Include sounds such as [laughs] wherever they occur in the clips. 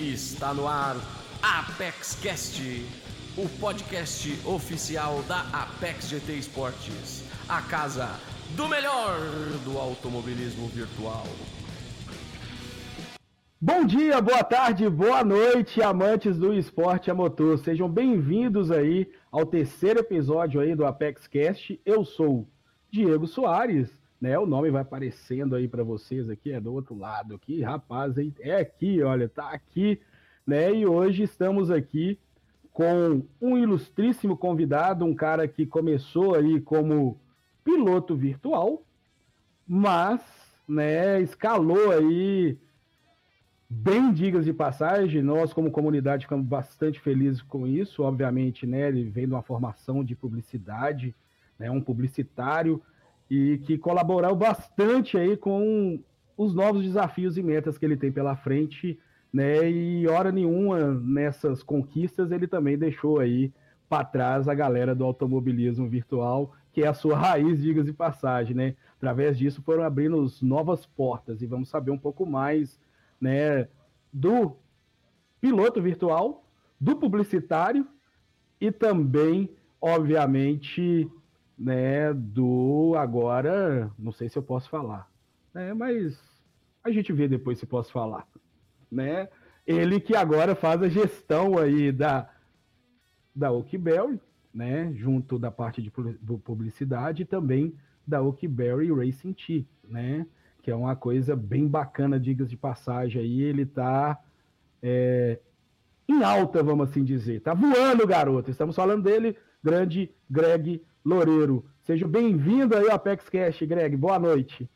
Está no ar Apex Cast, o podcast oficial da Apex GT Esportes, a casa do melhor do automobilismo virtual. Bom dia, boa tarde, boa noite, amantes do esporte a motor. Sejam bem-vindos aí ao terceiro episódio aí do Apex Cast. Eu sou Diego Soares, né? O nome vai aparecendo aí para vocês aqui, é do outro lado aqui, rapaz, é aqui, olha, tá aqui, né? E hoje estamos aqui com um ilustríssimo convidado, um cara que começou aí como piloto virtual, mas, né, escalou aí bem digas de passagem, nós como comunidade ficamos bastante felizes com isso, obviamente, né, ele vem de uma formação de publicidade, né, um publicitário, e que colaborou bastante aí com os novos desafios e metas que ele tem pela frente, né? E hora nenhuma nessas conquistas ele também deixou aí para trás a galera do automobilismo virtual, que é a sua [laughs] raiz, digas de passagem, né? Através disso foram abrindo novas portas e vamos saber um pouco mais, né, do piloto virtual, do publicitário e também, obviamente, né, do agora, não sei se eu posso falar, né, mas a gente vê depois se posso falar, né? Ele que agora faz a gestão aí da da Oakberry, né, junto da parte de publicidade e também da Oakberry Racing Team, né, que é uma coisa bem bacana, digas de passagem aí, ele tá é, em alta, vamos assim dizer, tá voando, garoto, estamos falando dele, grande Greg Loureiro. Seja bem-vindo aí ao Apex Cash, Greg. Boa noite.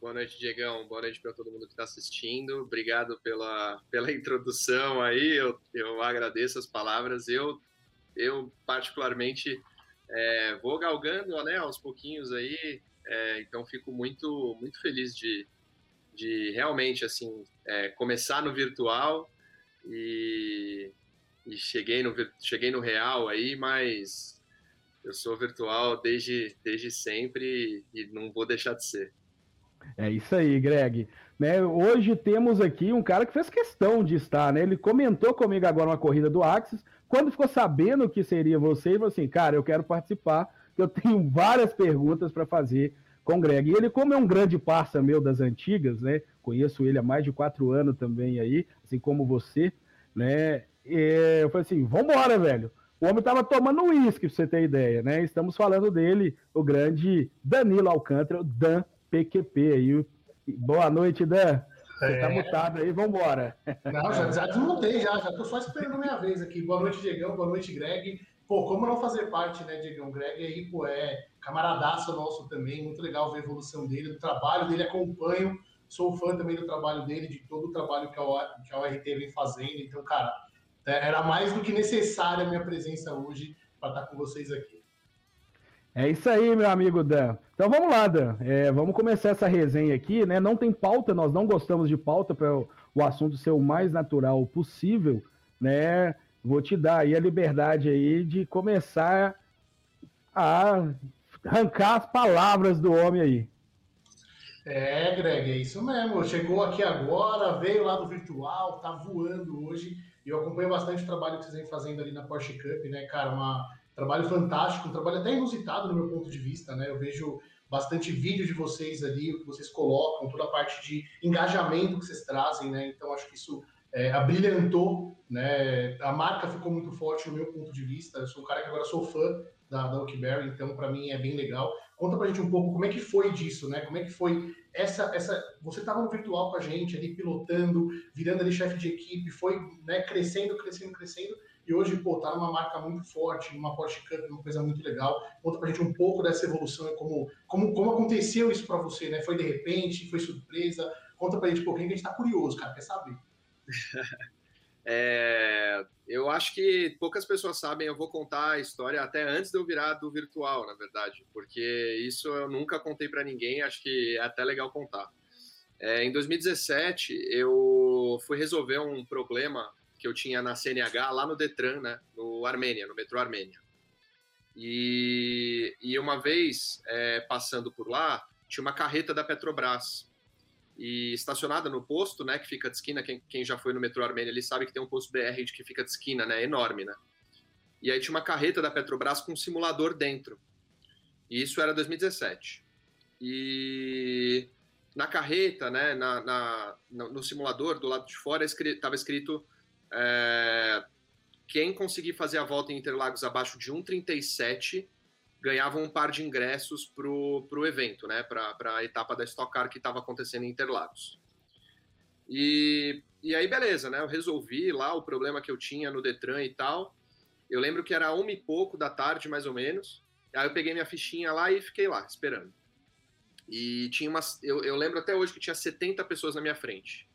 Boa noite, Diegão. Boa noite para todo mundo que está assistindo. Obrigado pela, pela introdução aí. Eu, eu agradeço as palavras. Eu, eu particularmente, é, vou galgando né, aos pouquinhos aí. É, então, fico muito, muito feliz de, de realmente assim é, começar no virtual e, e cheguei no cheguei no real aí, mas eu sou virtual desde, desde sempre e não vou deixar de ser. É isso aí, Greg. Né, hoje temos aqui um cara que fez questão de estar, né? Ele comentou comigo agora uma corrida do Axis. Quando ficou sabendo que seria você, ele falou assim: cara, eu quero participar, eu tenho [laughs] várias perguntas para fazer com o Greg. E ele, como é um grande parça meu das antigas, né? Conheço ele há mais de quatro anos também aí, assim como você, né? E eu falei assim: vambora, velho. O homem estava tomando uísque, pra você ter ideia, né? Estamos falando dele, o grande Danilo Alcântara, o Dan PQP aí. Boa noite, Dan. Você tá é. tá mutado aí, vambora. Não, já, já desmontei, já, já tô só esperando a minha vez aqui. Boa noite, Diegão, boa noite, Greg. Pô, como não fazer parte, né, Diegão? Greg aí, pô, é camaradaço nosso também, muito legal ver a evolução dele, do trabalho dele, acompanho, sou fã também do trabalho dele, de todo o trabalho que a, que a ORT vem fazendo, então, cara, era mais do que necessária a minha presença hoje para estar com vocês aqui. É isso aí, meu amigo Dan. Então vamos lá, Dan. É, vamos começar essa resenha aqui, né? Não tem pauta, nós não gostamos de pauta para o, o assunto ser o mais natural possível, né? Vou te dar aí a liberdade aí de começar a arrancar as palavras do homem aí. É, Greg, é isso mesmo. Chegou aqui agora, veio lá do virtual, tá voando hoje. E eu acompanho bastante o trabalho que vocês vêm fazendo ali na Porsche Cup, né, cara? Um trabalho fantástico, um trabalho até inusitado no meu ponto de vista, né? Eu vejo bastante vídeo de vocês ali, o que vocês colocam, toda a parte de engajamento que vocês trazem, né? Então acho que isso é, abrilhantou, né? A marca ficou muito forte no meu ponto de vista. Eu sou um cara que agora sou fã da, da Oakberry, então para mim é bem legal. Conta pra gente um pouco como é que foi disso, né? Como é que foi essa. essa você estava no virtual com a gente ali, pilotando, virando ali chefe de equipe, foi né, crescendo, crescendo, crescendo, e hoje, pô, tá numa marca muito forte, numa Porsche Cup, uma coisa muito legal. Conta pra gente um pouco dessa evolução e como, como, como aconteceu isso para você, né? Foi de repente, foi surpresa? Conta pra gente um pouquinho que a gente tá curioso, cara, quer saber. [laughs] É, eu acho que poucas pessoas sabem, eu vou contar a história até antes de eu virar do virtual, na verdade, porque isso eu nunca contei para ninguém, acho que é até legal contar. É, em 2017, eu fui resolver um problema que eu tinha na CNH lá no Detran, né, no Armênia, no metrô Armênia. E, e uma vez, é, passando por lá, tinha uma carreta da Petrobras. E estacionada no posto, né, que fica de esquina, quem, quem já foi no metrô Armênia, ele sabe que tem um posto BR que fica de esquina, né, enorme, né. E aí tinha uma carreta da Petrobras com um simulador dentro. E isso era 2017. E na carreta, né, na, na no simulador, do lado de fora, estava escrito é, quem conseguir fazer a volta em Interlagos abaixo de 1,37 ganhava um par de ingressos para o evento, né, para a etapa da Stock Car que estava acontecendo em Interlagos. E, e aí, beleza, né, eu resolvi lá o problema que eu tinha no Detran e tal. Eu lembro que era uma e pouco da tarde, mais ou menos. Aí eu peguei minha fichinha lá e fiquei lá, esperando. E tinha umas. Eu, eu lembro até hoje que tinha 70 pessoas na minha frente.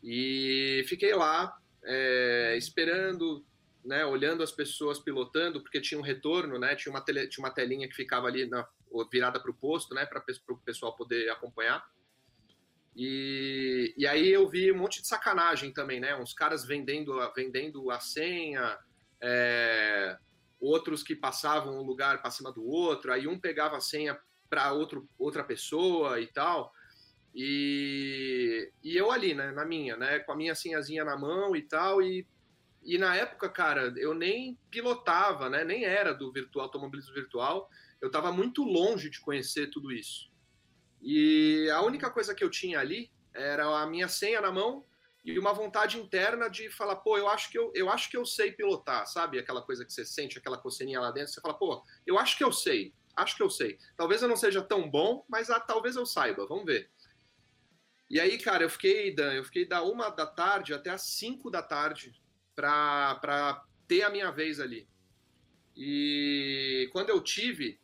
E fiquei lá, é, esperando, né, olhando as pessoas pilotando, porque tinha um retorno, né, tinha uma, tele, tinha uma telinha que ficava ali na, virada para o posto, né, para o pessoal poder acompanhar. E, e aí eu vi um monte de sacanagem também, né, uns caras vendendo, vendendo a senha, é, outros que passavam um lugar para cima do outro, aí um pegava a senha para outra pessoa e tal. E, e eu ali, né, na minha, né, com a minha senhazinha na mão e tal, e e na época, cara, eu nem pilotava, né? Nem era do virtual, automobilismo virtual. Eu estava muito longe de conhecer tudo isso. E a única coisa que eu tinha ali era a minha senha na mão e uma vontade interna de falar, pô, eu acho que eu, eu acho que eu sei pilotar, sabe? Aquela coisa que você sente, aquela coceirinha lá dentro, você fala, pô, eu acho que eu sei, acho que eu sei. Talvez eu não seja tão bom, mas ah, talvez eu saiba, vamos ver. E aí, cara, eu fiquei, Dan, eu fiquei da uma da tarde até as cinco da tarde para ter a minha vez ali. E quando eu tive,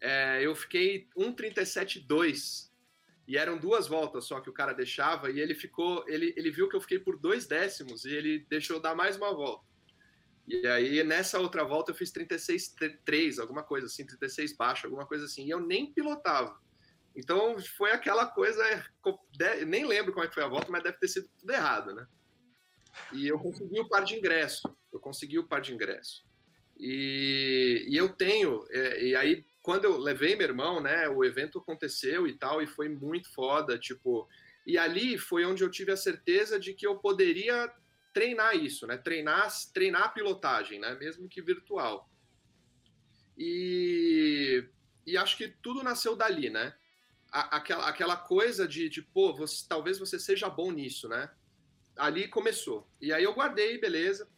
é, eu fiquei 1,37,2 e eram duas voltas só que o cara deixava e ele ficou, ele, ele viu que eu fiquei por dois décimos e ele deixou dar mais uma volta. E aí nessa outra volta eu fiz 36,3, alguma coisa assim, 36 baixo, alguma coisa assim, e eu nem pilotava. Então foi aquela coisa, nem lembro como é que foi a volta, mas deve ter sido tudo errado, né? E eu consegui o par de ingresso. Eu consegui o par de ingresso. E, e eu tenho, é, e aí quando eu levei meu irmão, né, o evento aconteceu e tal, e foi muito foda, tipo, e ali foi onde eu tive a certeza de que eu poderia treinar isso, né, treinar, treinar a pilotagem, né, mesmo que virtual. E, e acho que tudo nasceu dali, né, aquela, aquela coisa de, de pô, você, talvez você seja bom nisso, né, ali começou. E aí eu guardei, beleza.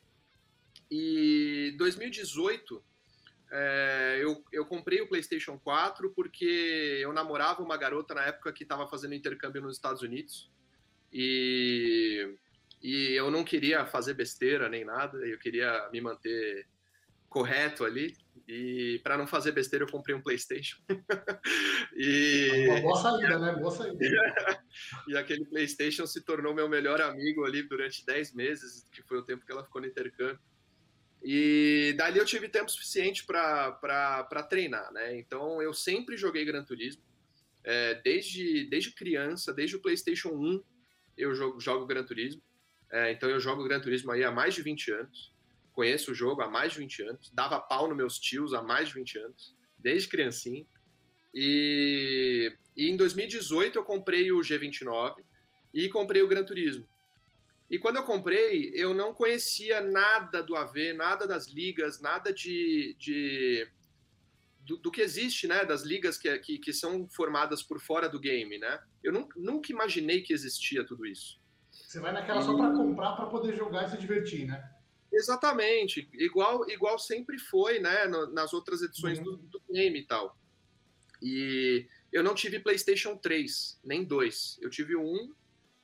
E 2018 é, eu, eu comprei o PlayStation 4 porque eu namorava uma garota na época que estava fazendo intercâmbio nos Estados Unidos. E, e eu não queria fazer besteira nem nada, eu queria me manter correto ali. E para não fazer besteira, eu comprei um PlayStation. [laughs] e... Uma boa saída, né? Boa saída. [laughs] e aquele PlayStation se tornou meu melhor amigo ali durante 10 meses, que foi o tempo que ela ficou no intercâmbio. E dali eu tive tempo suficiente para treinar, né? Então eu sempre joguei Gran Turismo. É, desde, desde criança, desde o PlayStation 1, eu jogo, jogo Gran Turismo. É, então eu jogo Gran Turismo aí há mais de 20 anos conheço o jogo há mais de 20 anos, dava pau nos meus tios há mais de 20 anos, desde criancinha. E, e em 2018 eu comprei o G29 e comprei o Gran Turismo. E quando eu comprei, eu não conhecia nada do AV, nada das ligas, nada de, de do, do, que existe, né? Das ligas que, que, que, são formadas por fora do game, né? Eu nunca, nunca imaginei que existia tudo isso. Você vai naquela só para comprar para poder jogar e se divertir, né? Exatamente, igual, igual sempre foi, né, nas outras edições uhum. do, do, game e tal. E eu não tive PlayStation 3, nem 2. Eu tive o 1,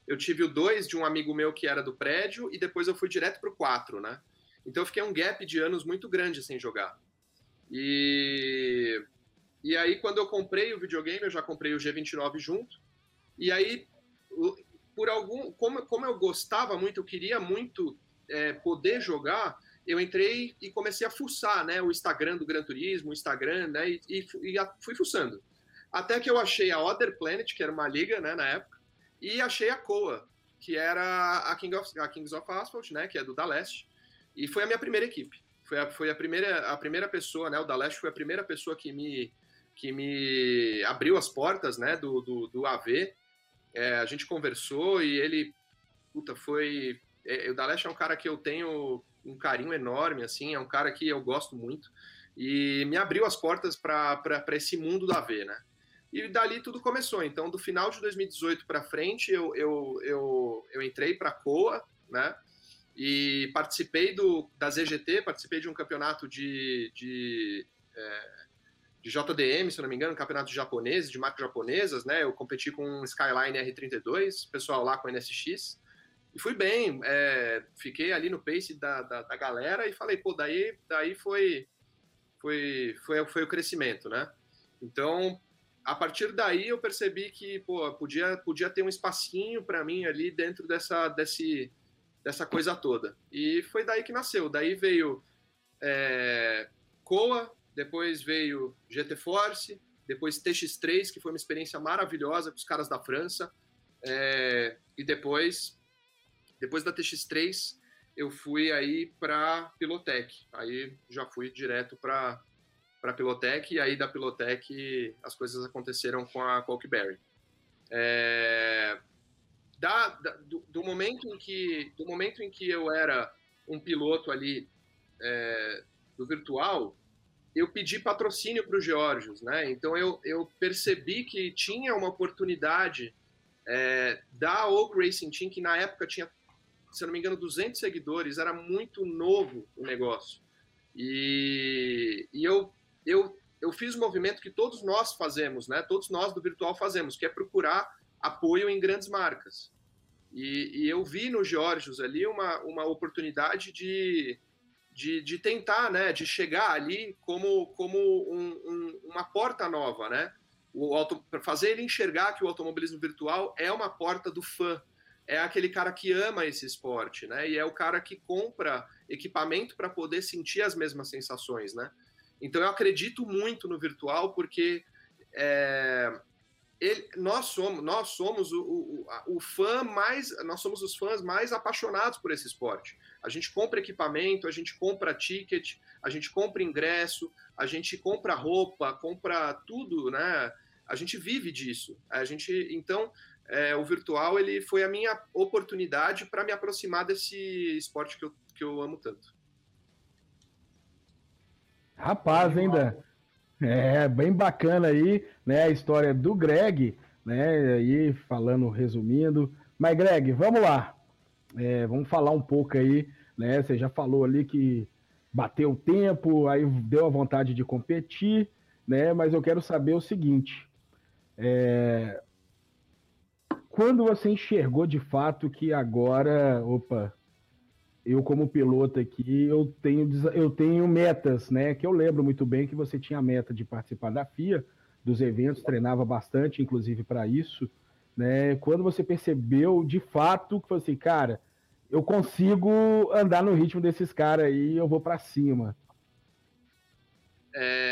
eu tive o 2 de um amigo meu que era do prédio, e depois eu fui direto pro 4, né? Então eu fiquei um gap de anos muito grande sem jogar. E, e aí, quando eu comprei o videogame, eu já comprei o G29 junto. E aí, por algum. Como, como eu gostava muito, eu queria muito é, poder jogar, eu entrei e comecei a fuçar, né, o Instagram do Gran Turismo, o Instagram, né, e, e, e fui fuçando. Até que eu achei a Other Planet, que era uma liga, né, na época, e achei a Coa, que era a, King of, a Kings of Asphalt, né, que é do da Leste, e foi a minha primeira equipe. Foi a, foi a primeira a primeira pessoa, né, o da Leste foi a primeira pessoa que me que me abriu as portas, né, do, do, do AV, é, a gente conversou e ele, puta, foi. É, o Dalesh é um cara que eu tenho um carinho enorme, assim, é um cara que eu gosto muito e me abriu as portas para esse mundo da V, né? E dali tudo começou. Então, do final de 2018 para frente, eu, eu, eu, eu entrei para a COA, né? E participei do, da ZGT, participei de um campeonato de, de, é, de JDM, se não me engano, um campeonato japonês, de marcas japonesas, né? Eu competi com um Skyline R32, pessoal lá com NSX. E fui bem, é, fiquei ali no pace da, da, da, galera e falei, pô, daí, daí foi, foi, foi, foi o crescimento, né? Então, a partir daí eu percebi que, pô, podia, podia ter um espacinho para mim ali dentro dessa, desse, dessa coisa toda. E foi daí que nasceu. Daí veio é, Coa, depois veio GT Force, depois TX3, que foi uma experiência maravilhosa com os caras da França. É, e depois depois da TX3, eu fui aí para Pilotec. Aí já fui direto para para Pilotec e aí da Pilotec as coisas aconteceram com a Cokeberry. É, da, da do, do, momento em que do momento em que eu era um piloto ali é, do virtual, eu pedi patrocínio para o Georgios, né? Então eu, eu percebi que tinha uma oportunidade é, da Oak Racing Team que na época tinha se não me engano, 200 seguidores, era muito novo o negócio. E, e eu, eu, eu fiz um movimento que todos nós fazemos, né? Todos nós do virtual fazemos, que é procurar apoio em grandes marcas. E, e eu vi no Georgios ali uma, uma oportunidade de, de, de tentar, né? De chegar ali como, como um, um, uma porta nova, né? O auto, fazer ele enxergar que o automobilismo virtual é uma porta do fã, é aquele cara que ama esse esporte, né? E é o cara que compra equipamento para poder sentir as mesmas sensações, né? Então eu acredito muito no virtual porque é, ele, nós somos, nós somos o, o, o, fã mais, nós somos os fãs mais apaixonados por esse esporte. A gente compra equipamento, a gente compra ticket, a gente compra ingresso, a gente compra roupa, compra tudo, né? A gente vive disso. A gente, então, é, o virtual ele foi a minha oportunidade para me aproximar desse esporte que eu, que eu amo tanto. Rapaz, ainda é bem bacana aí, né, a história do Greg, né, aí falando, resumindo. Mas Greg, vamos lá, é, vamos falar um pouco aí, né? Você já falou ali que bateu o tempo, aí deu a vontade de competir, né? Mas eu quero saber o seguinte: é, quando você enxergou de fato que agora, opa, eu como piloto aqui, eu tenho, eu tenho metas, né? Que eu lembro muito bem que você tinha a meta de participar da FIA, dos eventos, treinava bastante, inclusive para isso, né? Quando você percebeu de fato que foi assim, cara, eu consigo andar no ritmo desses caras aí, eu vou para cima. É,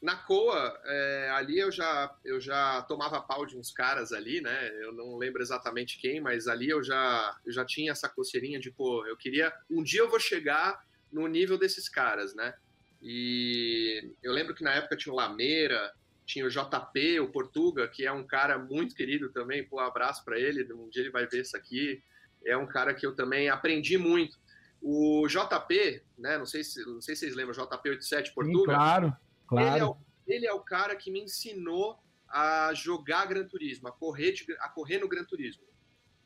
na Coa, é, ali eu já, eu já tomava pau de uns caras ali, né? Eu não lembro exatamente quem, mas ali eu já, eu já tinha essa coceirinha de, pô, eu queria. Um dia eu vou chegar no nível desses caras, né? E eu lembro que na época tinha o Lameira, tinha o JP, o Portuga, que é um cara muito querido também, pô, um abraço para ele, um dia ele vai ver isso aqui. É um cara que eu também aprendi muito. O JP, né? Não sei se, não sei se vocês lembram, JP87 Portuga. Sim, claro Claro. Ele, é o, ele é o cara que me ensinou a jogar Gran Turismo, a correr, de, a correr no Gran Turismo.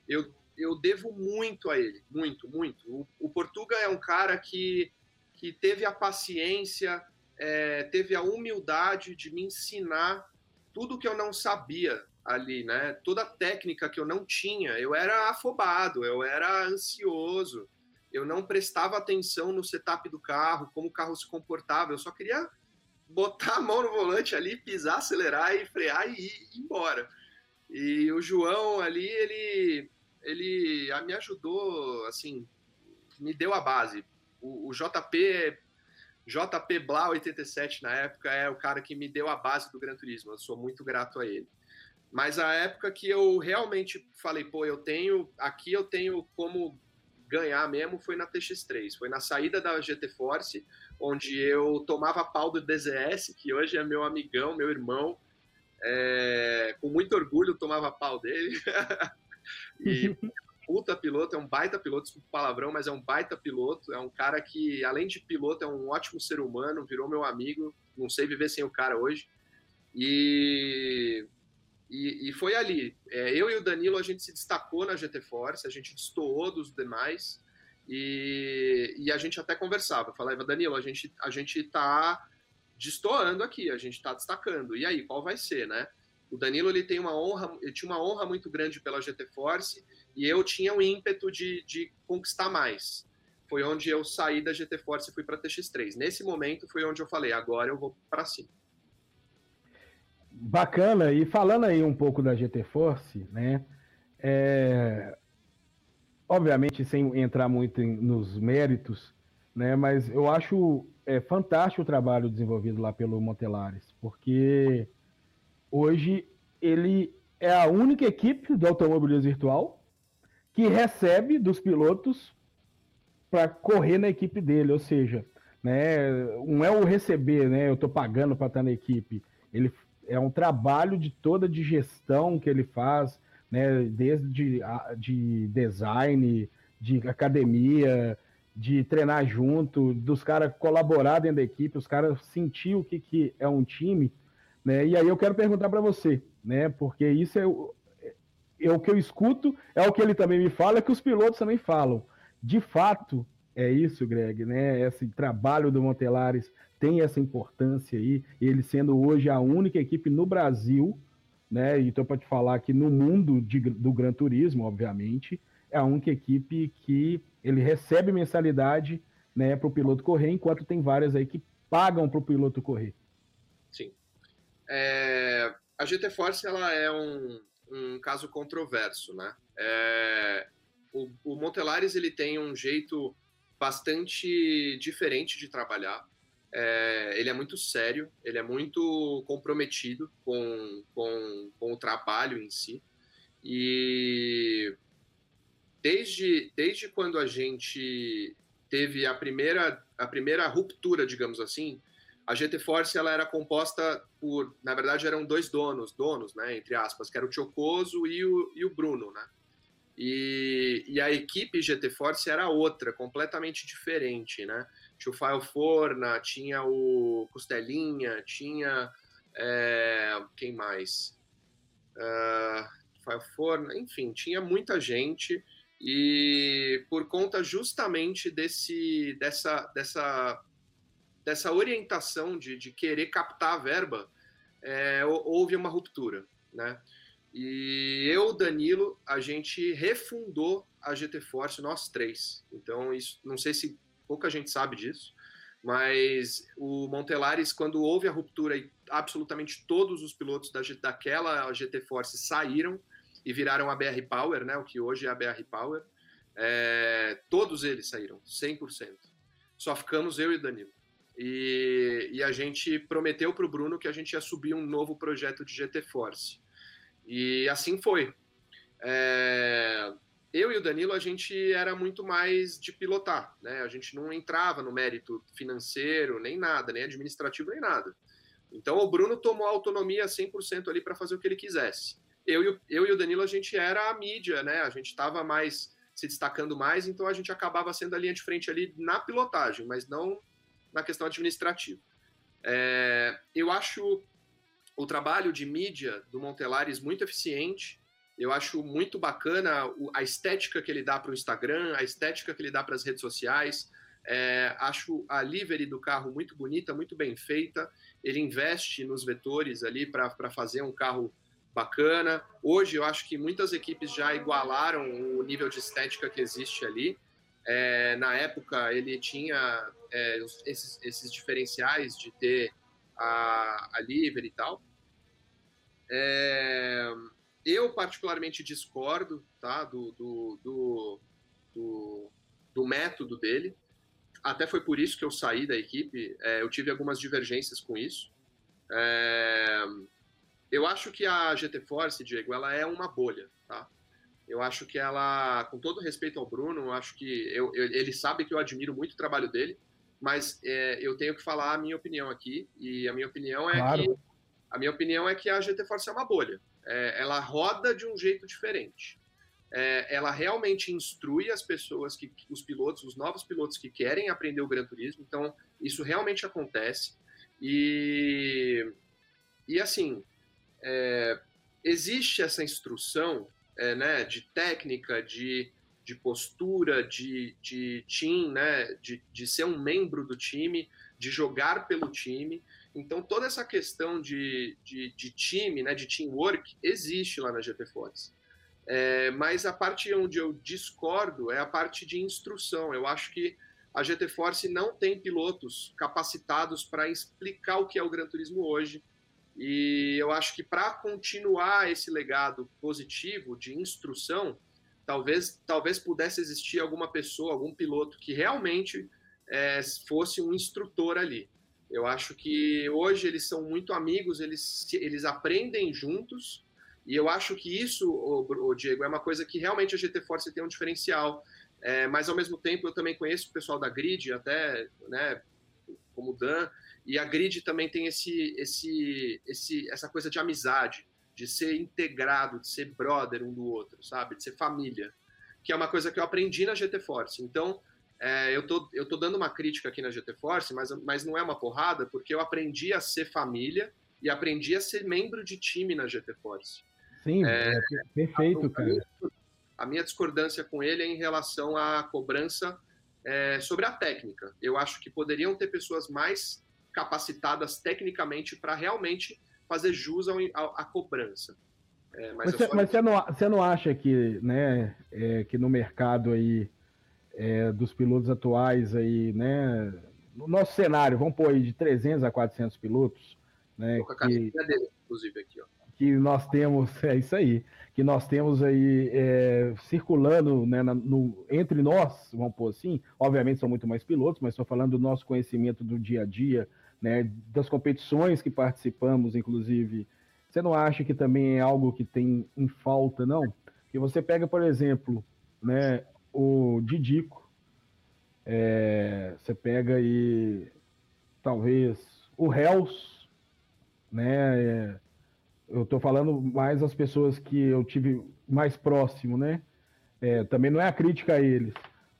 Eu, eu devo muito a ele, muito, muito. O, o Portuga é um cara que, que teve a paciência, é, teve a humildade de me ensinar tudo que eu não sabia ali, né? Toda a técnica que eu não tinha, eu era afobado, eu era ansioso, eu não prestava atenção no setup do carro, como o carro se comportava, eu só queria botar a mão no volante ali, pisar, acelerar e frear e ir embora. E o João ali, ele, ele me ajudou, assim, me deu a base. O, o JP, JP Blau 87 na época é o cara que me deu a base do Gran Turismo. Eu sou muito grato a ele. Mas a época que eu realmente falei, pô, eu tenho, aqui eu tenho como ganhar mesmo foi na TX3, foi na saída da GT Force, onde eu tomava pau do DZS, que hoje é meu amigão, meu irmão. é, com muito orgulho tomava pau dele. [laughs] e puta piloto, é um baita piloto, desculpa o palavrão, mas é um baita piloto, é um cara que, além de piloto, é um ótimo ser humano, virou meu amigo, não sei viver sem o cara hoje. E, e, e foi ali. É, eu e o Danilo, a gente se destacou na GT Force, a gente destoou dos demais, e, e a gente até conversava, falava, Danilo, a gente, a gente tá destoando aqui, a gente está destacando. E aí, qual vai ser, né? O Danilo ele tem uma honra, ele tinha uma honra muito grande pela GT Force e eu tinha um ímpeto de, de conquistar mais. Foi onde eu saí da GT Force e fui para TX3. Nesse momento foi onde eu falei, agora eu vou para cima. Bacana. E falando aí um pouco da GT Force, né? É... Obviamente sem entrar muito em, nos méritos, né? Mas eu acho é fantástico o trabalho desenvolvido lá pelo Montelares, porque hoje ele é a única equipe do automobilismo virtual que recebe dos pilotos para correr na equipe dele, ou seja, né, não é o receber, né, eu estou pagando para estar na equipe, ele é um trabalho de toda de gestão que ele faz, né, desde de design, de academia, de treinar junto, dos caras colaborar dentro da equipe, os caras sentir o que, que é um time, né? E aí eu quero perguntar para você, né? Porque isso é o, é o que eu escuto, é o que ele também me fala, é que os pilotos também falam. De fato, é isso, Greg, né? Esse trabalho do Montelares tem essa importância aí, ele sendo hoje a única equipe no Brasil, né? E estou para te falar que no mundo de, do Gran Turismo, obviamente, é a única equipe que ele recebe mensalidade né, para o piloto correr, enquanto tem várias aí que pagam para o piloto correr. Sim. É, a GT Force ela é um, um caso controverso, né? É, o, o Montelares ele tem um jeito bastante diferente de trabalhar. É, ele é muito sério, ele é muito comprometido com, com, com o trabalho em si. E desde, desde quando a gente teve a primeira, a primeira ruptura, digamos assim, a GT Force ela era composta por, na verdade, eram dois donos, donos, né, entre aspas, que era o Chocoso e o, e o Bruno, né? E, e a equipe GT Force era outra, completamente diferente, né? Tinha o Fael Forna, tinha o Costelinha, tinha é, quem mais? Uh, Forna, enfim, tinha muita gente e por conta justamente desse, dessa, dessa, dessa orientação de, de querer captar a verba, é, houve uma ruptura, né? E eu, Danilo, a gente refundou a GT Force, nós três. Então, isso, não sei se pouca gente sabe disso, mas o Montelares, quando houve a ruptura e absolutamente todos os pilotos da, daquela GT Force saíram, e viraram a BR Power, né, o que hoje é a BR Power. É, todos eles saíram, 100%. Só ficamos eu e Danilo. E, e a gente prometeu para o Bruno que a gente ia subir um novo projeto de GT Force. E assim foi. É, eu e o Danilo, a gente era muito mais de pilotar, né? A gente não entrava no mérito financeiro, nem nada, nem administrativo, nem nada. Então o Bruno tomou a autonomia 100% ali para fazer o que ele quisesse eu e, o, eu e o Danilo, a gente era a mídia, né? A gente estava mais se destacando mais, então a gente acabava sendo a linha de frente ali na pilotagem, mas não na questão administrativa. É, eu acho o trabalho de mídia do Montelares muito eficiente. Eu acho muito bacana a estética que ele dá para o Instagram, a estética que ele dá para as redes sociais. É, acho a livery do carro muito bonita, muito bem feita. Ele investe nos vetores ali para fazer um carro bacana. Hoje eu acho que muitas equipes já igualaram o nível de estética que existe ali. É, na época ele tinha é, esses, esses, diferenciais de ter a, a Liver e tal. É, eu particularmente discordo tá, do, do, do, do, do método dele. Até foi por isso que eu saí da equipe. É, eu tive algumas divergências com isso. É, eu acho que a GT Force, Diego, ela é uma bolha, tá? Eu acho que ela, com todo respeito ao Bruno, eu acho que eu, eu, ele sabe que eu admiro muito o trabalho dele, mas é, eu tenho que falar a minha opinião aqui, e a minha opinião é claro. que A minha opinião é que a GT Force é uma bolha. É, ela roda de um jeito diferente. É, ela realmente instrui as pessoas, que, os pilotos, os novos pilotos que querem aprender o Gran Turismo. Então, isso realmente acontece. E, e assim, é, existe essa instrução é, né, de técnica, de, de postura, de, de team, né, de, de ser um membro do time, de jogar pelo time. Então, toda essa questão de, de, de time, né, de teamwork, existe lá na GT Force. É, mas a parte onde eu discordo é a parte de instrução. Eu acho que a GT Force não tem pilotos capacitados para explicar o que é o Gran Turismo hoje. E eu acho que para continuar esse legado positivo de instrução, talvez, talvez pudesse existir alguma pessoa, algum piloto que realmente é, fosse um instrutor ali. Eu acho que hoje eles são muito amigos, eles, eles aprendem juntos, e eu acho que isso, o, o Diego, é uma coisa que realmente a GT Force tem um diferencial. É, mas ao mesmo tempo eu também conheço o pessoal da Grid, até, né, como Dan, e a Grid também tem esse, esse, esse, essa coisa de amizade, de ser integrado, de ser brother um do outro, sabe? De ser família, que é uma coisa que eu aprendi na GT Force. Então, é, eu, tô, eu tô dando uma crítica aqui na GT Force, mas, mas não é uma porrada, porque eu aprendi a ser família e aprendi a ser membro de time na GT Force. Sim, é, é perfeito, a, cara. A minha discordância com ele é em relação à cobrança é, sobre a técnica. Eu acho que poderiam ter pessoas mais capacitadas tecnicamente para realmente fazer jus à cobrança. É, mas, mas, você, mas você, não, você não acha que, né, é, que no mercado aí é, dos pilotos atuais aí, né, no nosso cenário, vamos pôr aí de 300 a 400 pilotos, né, que, dele, inclusive, aqui, ó. que nós temos, [laughs] é isso aí, que nós temos aí é, circulando né, no, entre nós, vamos pôr assim, obviamente são muito mais pilotos, mas estou falando do nosso conhecimento do dia a dia, né, das competições que participamos, inclusive, você não acha que também é algo que tem em falta, não? Que você pega, por exemplo, né, o Didico, é, você pega aí, talvez, o Hells, né, é, eu estou falando mais as pessoas que eu tive mais próximo, né, é, também não é a crítica a eles,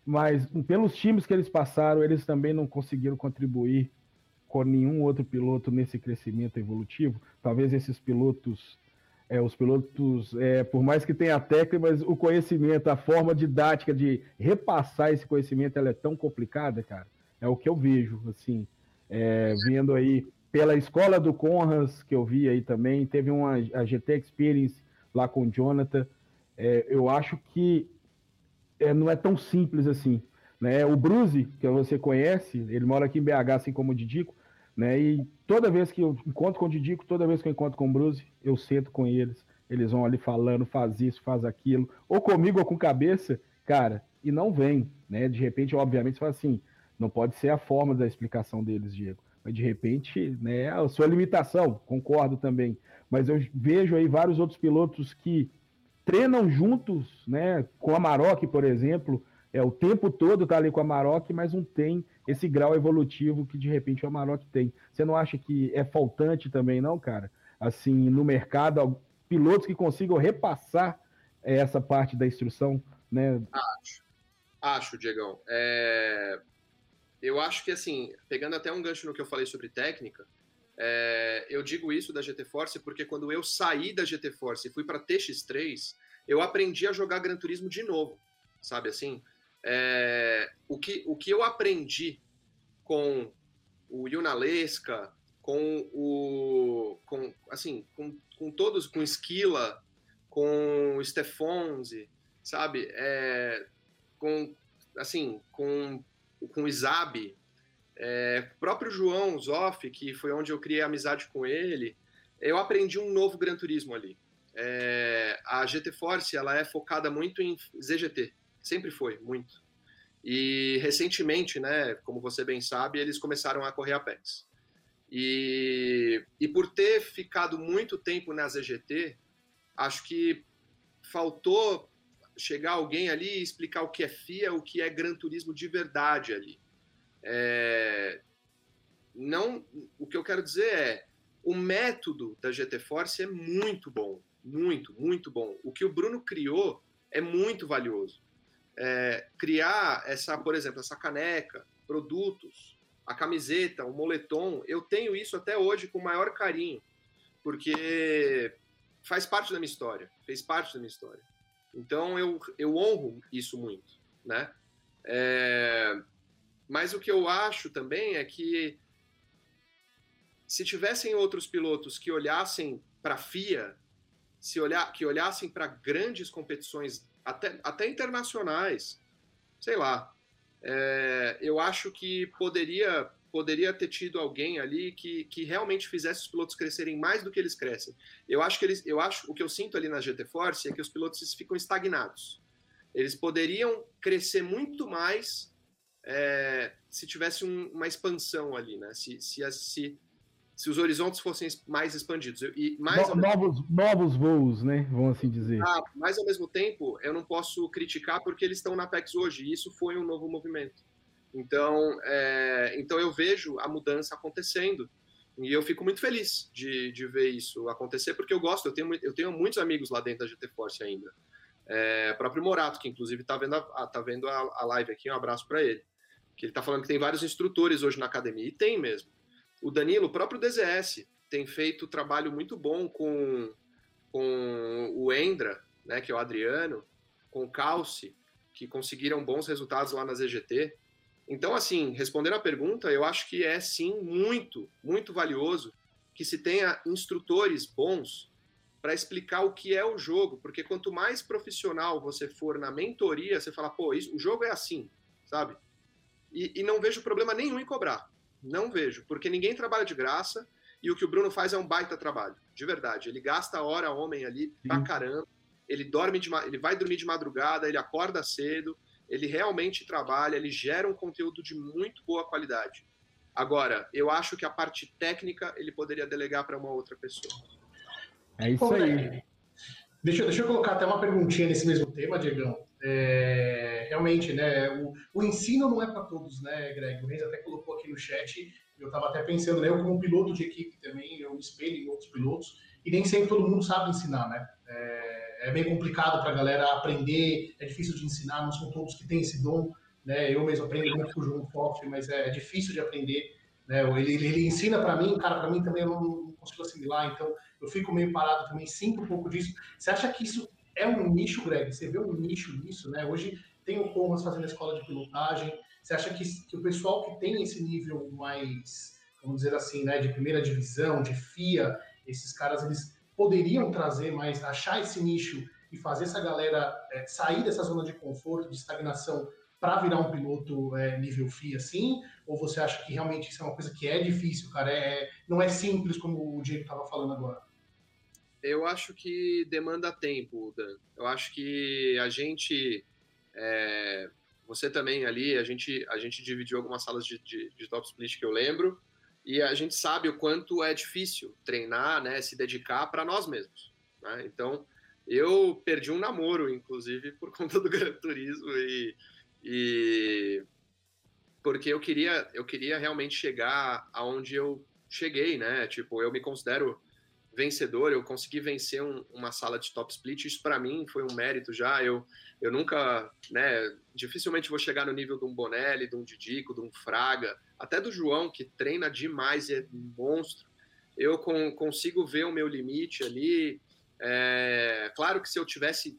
mas pelos times que eles passaram, eles também não conseguiram contribuir com nenhum outro piloto nesse crescimento evolutivo. Talvez esses pilotos, é, os pilotos, é, por mais que tenha a técnica, mas o conhecimento, a forma didática de repassar esse conhecimento, ela é tão complicada, cara. É o que eu vejo, assim, é, vendo aí pela escola do Conras, que eu vi aí também, teve uma a GT Experience lá com o Jonathan. É, eu acho que é, não é tão simples assim. Né? O Bruce, que você conhece, ele mora aqui em BH, assim como o Didico, né? E toda vez que eu encontro com o Didico, toda vez que eu encontro com o Bruce, eu sento com eles. Eles vão ali falando, faz isso, faz aquilo, ou comigo ou com cabeça, cara, e não vem, né? De repente, obviamente, você fala assim, não pode ser a forma da explicação deles, Diego. Mas de repente, né, a sua limitação, concordo também. Mas eu vejo aí vários outros pilotos que treinam juntos, né, com a Maroc, por exemplo, é o tempo todo tá ali com a Maroc, mas não tem esse grau evolutivo que de repente o Amarok tem. Você não acha que é faltante também, não, cara? Assim, no mercado, pilotos que consigam repassar essa parte da instrução, né? Acho, acho, Diegão. É... Eu acho que, assim, pegando até um gancho no que eu falei sobre técnica, é... eu digo isso da GT Force porque quando eu saí da GT Force e fui para TX3, eu aprendi a jogar Gran Turismo de novo, sabe assim? É, o, que, o que eu aprendi com o Yunalesca, com o. Com, assim, com, com todos, com Esquila, com o Stefonzi, sabe? É, com, assim, com, com o Isabi, é, próprio João Zoff, que foi onde eu criei amizade com ele, eu aprendi um novo Gran Turismo ali. É, a GT Force ela é focada muito em ZGT, Sempre foi, muito. E recentemente, né, como você bem sabe, eles começaram a correr Apex. E, e por ter ficado muito tempo na ZGT, acho que faltou chegar alguém ali e explicar o que é FIA, o que é Gran Turismo de verdade ali. É, não, o que eu quero dizer é, o método da GT Force é muito bom, muito, muito bom. O que o Bruno criou é muito valioso. É, criar essa, por exemplo, essa caneca, produtos, a camiseta, o moletom, eu tenho isso até hoje com o maior carinho, porque faz parte da minha história, fez parte da minha história. Então eu, eu honro isso muito, né? É, mas o que eu acho também é que se tivessem outros pilotos que olhassem para a FIA, se olhar, que olhassem para grandes competições, até, até internacionais, sei lá, é, eu acho que poderia poderia ter tido alguém ali que, que realmente fizesse os pilotos crescerem mais do que eles crescem. Eu acho que eles, eu acho o que eu sinto ali na GT Force é que os pilotos ficam estagnados. Eles poderiam crescer muito mais é, se tivesse um, uma expansão ali, né? Se, se, se, se os horizontes fossem mais expandidos. E mais no, novos, tempo, novos voos, né? Vamos assim dizer. Ah, mas ao mesmo tempo, eu não posso criticar porque eles estão na Apex hoje, e isso foi um novo movimento. Então, é, então eu vejo a mudança acontecendo. E eu fico muito feliz de, de ver isso acontecer, porque eu gosto, eu tenho, eu tenho muitos amigos lá dentro da GT Force ainda. É, próprio Morato, que inclusive está vendo, a, tá vendo a, a live aqui, um abraço para ele. Que ele está falando que tem vários instrutores hoje na academia, e tem mesmo. O Danilo, o próprio DZS, tem feito trabalho muito bom com, com o Endra, né, que é o Adriano, com o Calci, que conseguiram bons resultados lá na ZGT. Então, assim, respondendo a pergunta, eu acho que é sim muito, muito valioso que se tenha instrutores bons para explicar o que é o jogo, porque quanto mais profissional você for na mentoria, você fala, pô, isso, o jogo é assim, sabe? E, e não vejo problema nenhum em cobrar. Não vejo, porque ninguém trabalha de graça e o que o Bruno faz é um baita trabalho, de verdade. Ele gasta hora homem ali Sim. pra caramba. Ele dorme de, ele vai dormir de madrugada, ele acorda cedo, ele realmente trabalha, ele gera um conteúdo de muito boa qualidade. Agora, eu acho que a parte técnica ele poderia delegar para uma outra pessoa. É isso aí. Deixa, deixa eu colocar até uma perguntinha nesse mesmo tema, Diegão. É, realmente, né? O, o, ensino não é para todos, né, Greg? O Reis até colocou aqui no chat. Eu estava até pensando, né? Eu, como piloto de equipe também, eu me espelho em outros pilotos. E nem sempre todo mundo sabe ensinar, né? É, é bem complicado para a galera aprender, é difícil de ensinar, não são todos que têm esse dom. Né? Eu mesmo aprendo muito com o João Foff, mas é, é difícil de aprender. Né? Ele, ele, ele ensina para mim, cara, para mim também eu não consigo assimilar, então eu fico meio parado também, sinto um pouco disso. Você acha que isso é um nicho, Greg? Você vê um nicho nisso, né? Hoje tem o Comas fazendo a escola de pilotagem. Você acha que, que o pessoal que tem esse nível mais, vamos dizer assim, né, de primeira divisão, de FIA, esses caras, eles poderiam trazer mais, achar esse nicho e fazer essa galera é, sair dessa zona de conforto, de estagnação, para virar um piloto é, nível FIA, assim? Ou você acha que realmente isso é uma coisa que é difícil, cara? É, não é simples como o Diego estava falando agora? Eu acho que demanda tempo, Dan. Eu acho que a gente, é, você também ali, a gente, a gente dividiu algumas salas de, de, de top split que eu lembro, e a gente sabe o quanto é difícil treinar, né, se dedicar para nós mesmos. Né? Então, eu perdi um namoro, inclusive, por [laughs] conta do Gran Turismo e, e porque eu queria, eu queria realmente chegar aonde eu cheguei, né? Tipo, eu me considero vencedor, eu consegui vencer um, uma sala de top split, isso para mim foi um mérito já, eu, eu nunca, né, dificilmente vou chegar no nível de um Bonelli, de um Didico, de um Fraga, até do João, que treina demais e é um monstro, eu com, consigo ver o meu limite ali, é, claro que se eu tivesse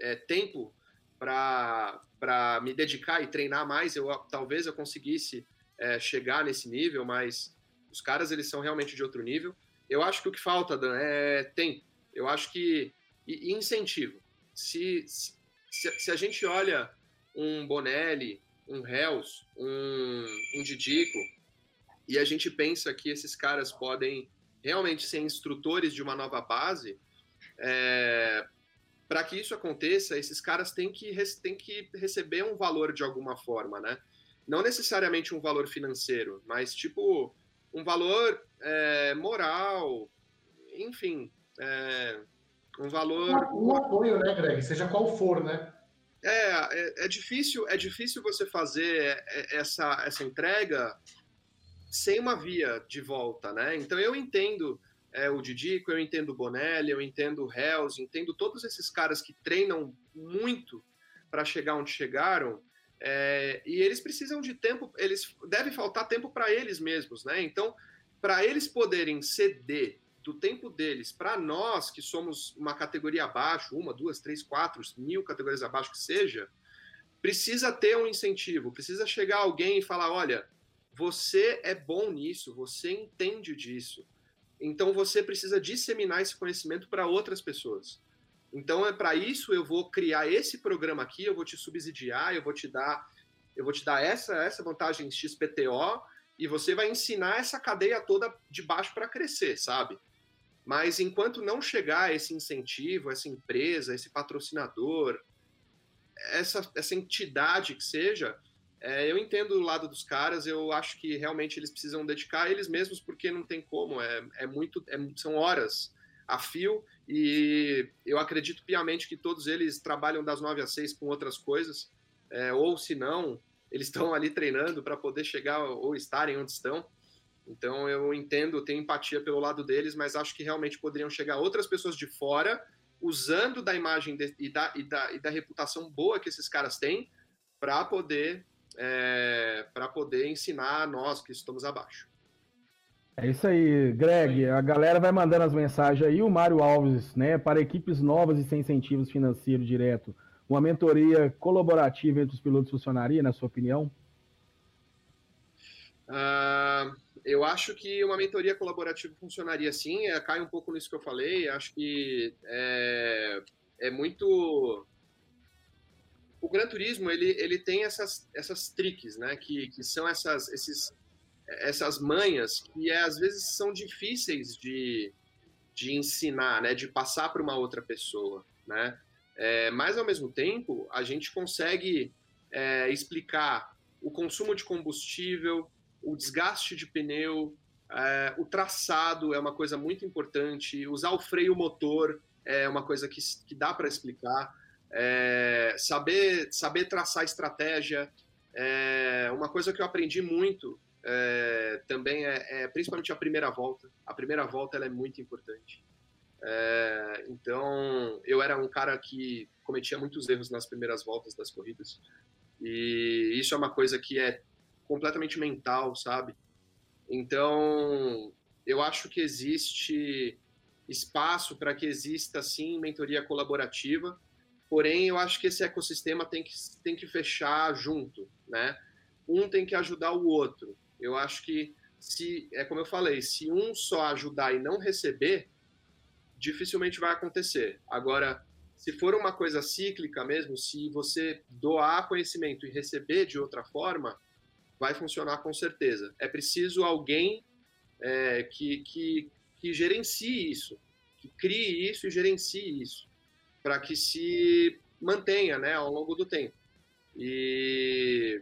é, tempo para me dedicar e treinar mais, eu talvez eu conseguisse é, chegar nesse nível, mas os caras eles são realmente de outro nível, eu acho que o que falta, Dan, é tempo. Eu acho que. E, incentivo. Se, se, se, a gente olha um Bonelli, um Hells, um, um Didico, e a gente pensa que esses caras podem realmente ser instrutores de uma nova base, é, para que isso aconteça, esses caras têm que, têm que receber um valor de alguma forma, né? Não necessariamente um valor financeiro, mas tipo um valor é, moral, enfim, é, um valor. Um, apoio, né, Greg? Seja qual for, né? É, é, é, difícil, é difícil você fazer essa, essa entrega sem uma via de volta, né? Então eu entendo é, o Didico, eu entendo o Bonelli, eu entendo o Hells, entendo todos esses caras que treinam muito para chegar onde chegaram, é, e eles precisam de tempo, eles deve faltar tempo para eles mesmos, né? Então, para eles poderem ceder do tempo deles para nós que somos uma categoria abaixo, uma, duas, três, quatro, mil categorias abaixo que seja, precisa ter um incentivo, precisa chegar alguém e falar, olha, você é bom nisso, você entende disso, então você precisa disseminar esse conhecimento para outras pessoas. Então é para isso eu vou criar esse programa aqui, eu vou te subsidiar, eu vou te dar, eu vou te dar essa essa vantagem XPTO e você vai ensinar essa cadeia toda de baixo para crescer, sabe? Mas enquanto não chegar esse incentivo, essa empresa, esse patrocinador, essa, essa entidade que seja, é, eu entendo o lado dos caras, eu acho que realmente eles precisam dedicar eles mesmos, porque não tem como, é, é muito, é, são horas a fio, e eu acredito piamente que todos eles trabalham das nove às seis com outras coisas, é, ou se não, eles estão ali treinando para poder chegar ou estarem onde estão. Então eu entendo, tenho empatia pelo lado deles, mas acho que realmente poderiam chegar outras pessoas de fora, usando da imagem de, e, da, e, da, e da reputação boa que esses caras têm, para poder é, para poder ensinar a nós que estamos abaixo. É isso aí, Greg. A galera vai mandando as mensagens aí. O Mário Alves, né? Para equipes novas e sem incentivos financeiros direto, uma mentoria colaborativa entre os pilotos funcionaria, na sua opinião? Uh, eu acho que uma mentoria colaborativa funcionaria sim. É, cai um pouco nisso que eu falei. Acho que é, é muito o Gran Turismo ele, ele tem essas, essas tricks, né? Que, que são essas, esses, essas manhas que é, às vezes são difíceis de, de ensinar, né? De passar para uma outra pessoa, né? É, mas ao mesmo tempo a gente consegue é, explicar o consumo de combustível, o desgaste de pneu, é, o traçado é uma coisa muito importante, usar o freio motor é uma coisa que, que dá para explicar é, saber, saber traçar estratégia. É, uma coisa que eu aprendi muito é, também é, é, principalmente a primeira volta. A primeira volta ela é muito importante. É, então, eu era um cara que cometia muitos erros nas primeiras voltas das corridas. E isso é uma coisa que é completamente mental, sabe? Então, eu acho que existe espaço para que exista, sim, mentoria colaborativa, Porém, eu acho que esse ecossistema tem que, tem que fechar junto, né? Um tem que ajudar o outro. Eu acho que se é como eu falei, se um só ajudar e não receber, dificilmente vai acontecer. Agora, se for uma coisa cíclica mesmo, se você doar conhecimento e receber de outra forma, vai funcionar com certeza. É preciso alguém é, que, que, que gerencie isso, que crie isso e gerencie isso para que se mantenha né, ao longo do tempo. E,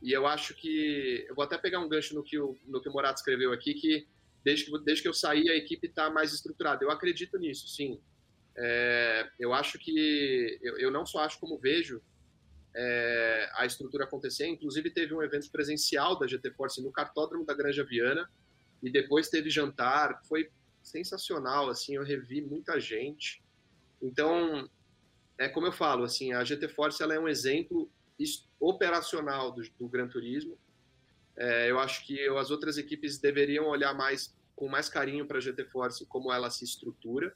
e eu acho que. Eu vou até pegar um gancho no que o, no que o Morato escreveu aqui, que desde que, desde que eu saí a equipe está mais estruturada. Eu acredito nisso, sim. É, eu acho que. Eu, eu, não só acho como vejo é, a estrutura acontecer, inclusive teve um evento presencial da GT Force no cartódromo da Granja Viana, e depois teve jantar, foi sensacional, assim, eu revi muita gente, então, é como eu falo, assim, a GT Force ela é um exemplo operacional do, do Gran Turismo. É, eu acho que as outras equipes deveriam olhar mais com mais carinho para a GT Force como ela se estrutura,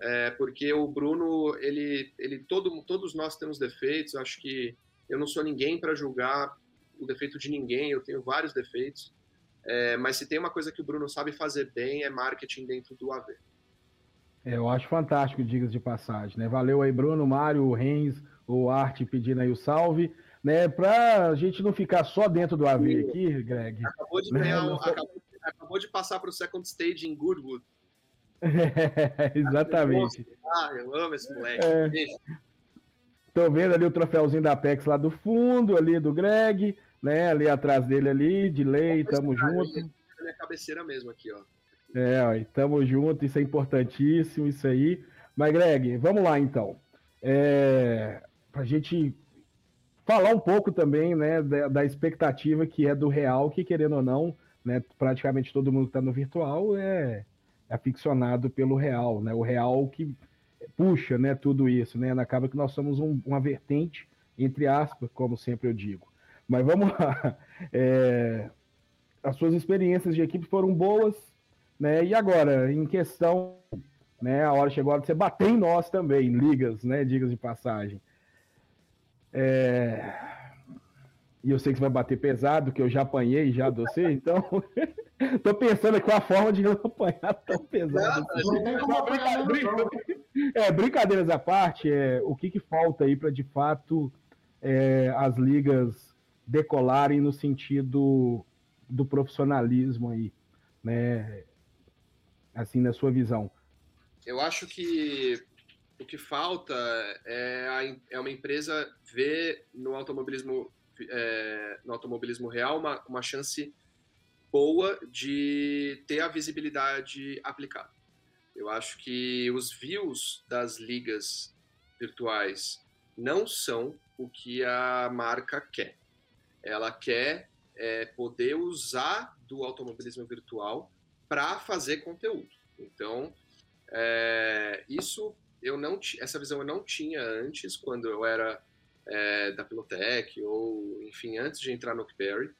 é, porque o Bruno, ele, ele todo, todos nós temos defeitos. Acho que eu não sou ninguém para julgar o defeito de ninguém. Eu tenho vários defeitos, é, mas se tem uma coisa que o Bruno sabe fazer bem é marketing dentro do AV. É, eu acho fantástico, digas de passagem, né? Valeu aí, Bruno, Mário, Renz, o Arte pedindo aí o salve, né? Pra gente não ficar só dentro do AV aqui, Greg. Acabou de, né? acabou, acabou de passar para o second stage em Goodwood. É, [laughs] exatamente. Ah, eu amo esse moleque. É. Tô vendo ali o troféuzinho da Apex lá do fundo, ali do Greg, né? Ali atrás dele ali, de lei, tamo junto. Minha cabeceira mesmo aqui, ó. É, ó, tamo junto, isso é importantíssimo, isso aí. Mas, Greg, vamos lá então. É, para a gente falar um pouco também né, da, da, expectativa que é do Real, que querendo ou não, né, praticamente todo mundo que está no virtual é, é aficionado pelo real, né? O real que puxa, né, tudo isso, né? Acaba que nós somos um, uma vertente entre aspas, como sempre eu digo. Mas vamos [laughs] lá. É, as suas experiências de equipe foram boas, né? E agora, em questão, né? A hora chegou a você bater em nós também, ligas, né? Digas de passagem. É... E eu sei que você vai bater pesado, que eu já apanhei já de você, então [laughs] tô pensando aqui a forma de não apanhar tão pesado. Não, como apanhar, é, brincadeiras à parte, é, o que, que falta aí para de fato é, as ligas decolarem no sentido do profissionalismo aí, né? Assim, na sua visão. Eu acho que o que falta é, a, é uma empresa ver no automobilismo, é, no automobilismo real uma, uma chance boa de ter a visibilidade aplicada. Eu acho que os views das ligas virtuais não são o que a marca quer. Ela quer é, poder usar do automobilismo virtual para fazer conteúdo. Então, é, isso eu não essa visão eu não tinha antes quando eu era é, da Pilotec ou enfim antes de entrar no Oakberry.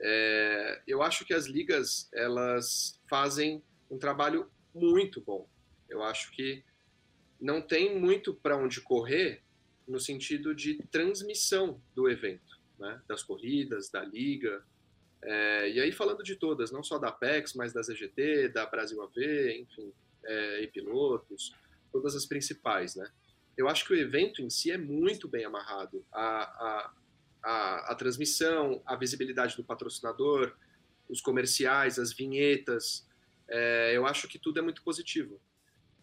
É, eu acho que as ligas elas fazem um trabalho muito bom. Eu acho que não tem muito para onde correr no sentido de transmissão do evento, né? das corridas, da liga. É, e aí falando de todas, não só da Apex, mas da ZGT, da Brasil AV, enfim, e pilotos, todas as principais, né? Eu acho que o evento em si é muito bem amarrado. A, a, a, a transmissão, a visibilidade do patrocinador, os comerciais, as vinhetas, é, eu acho que tudo é muito positivo.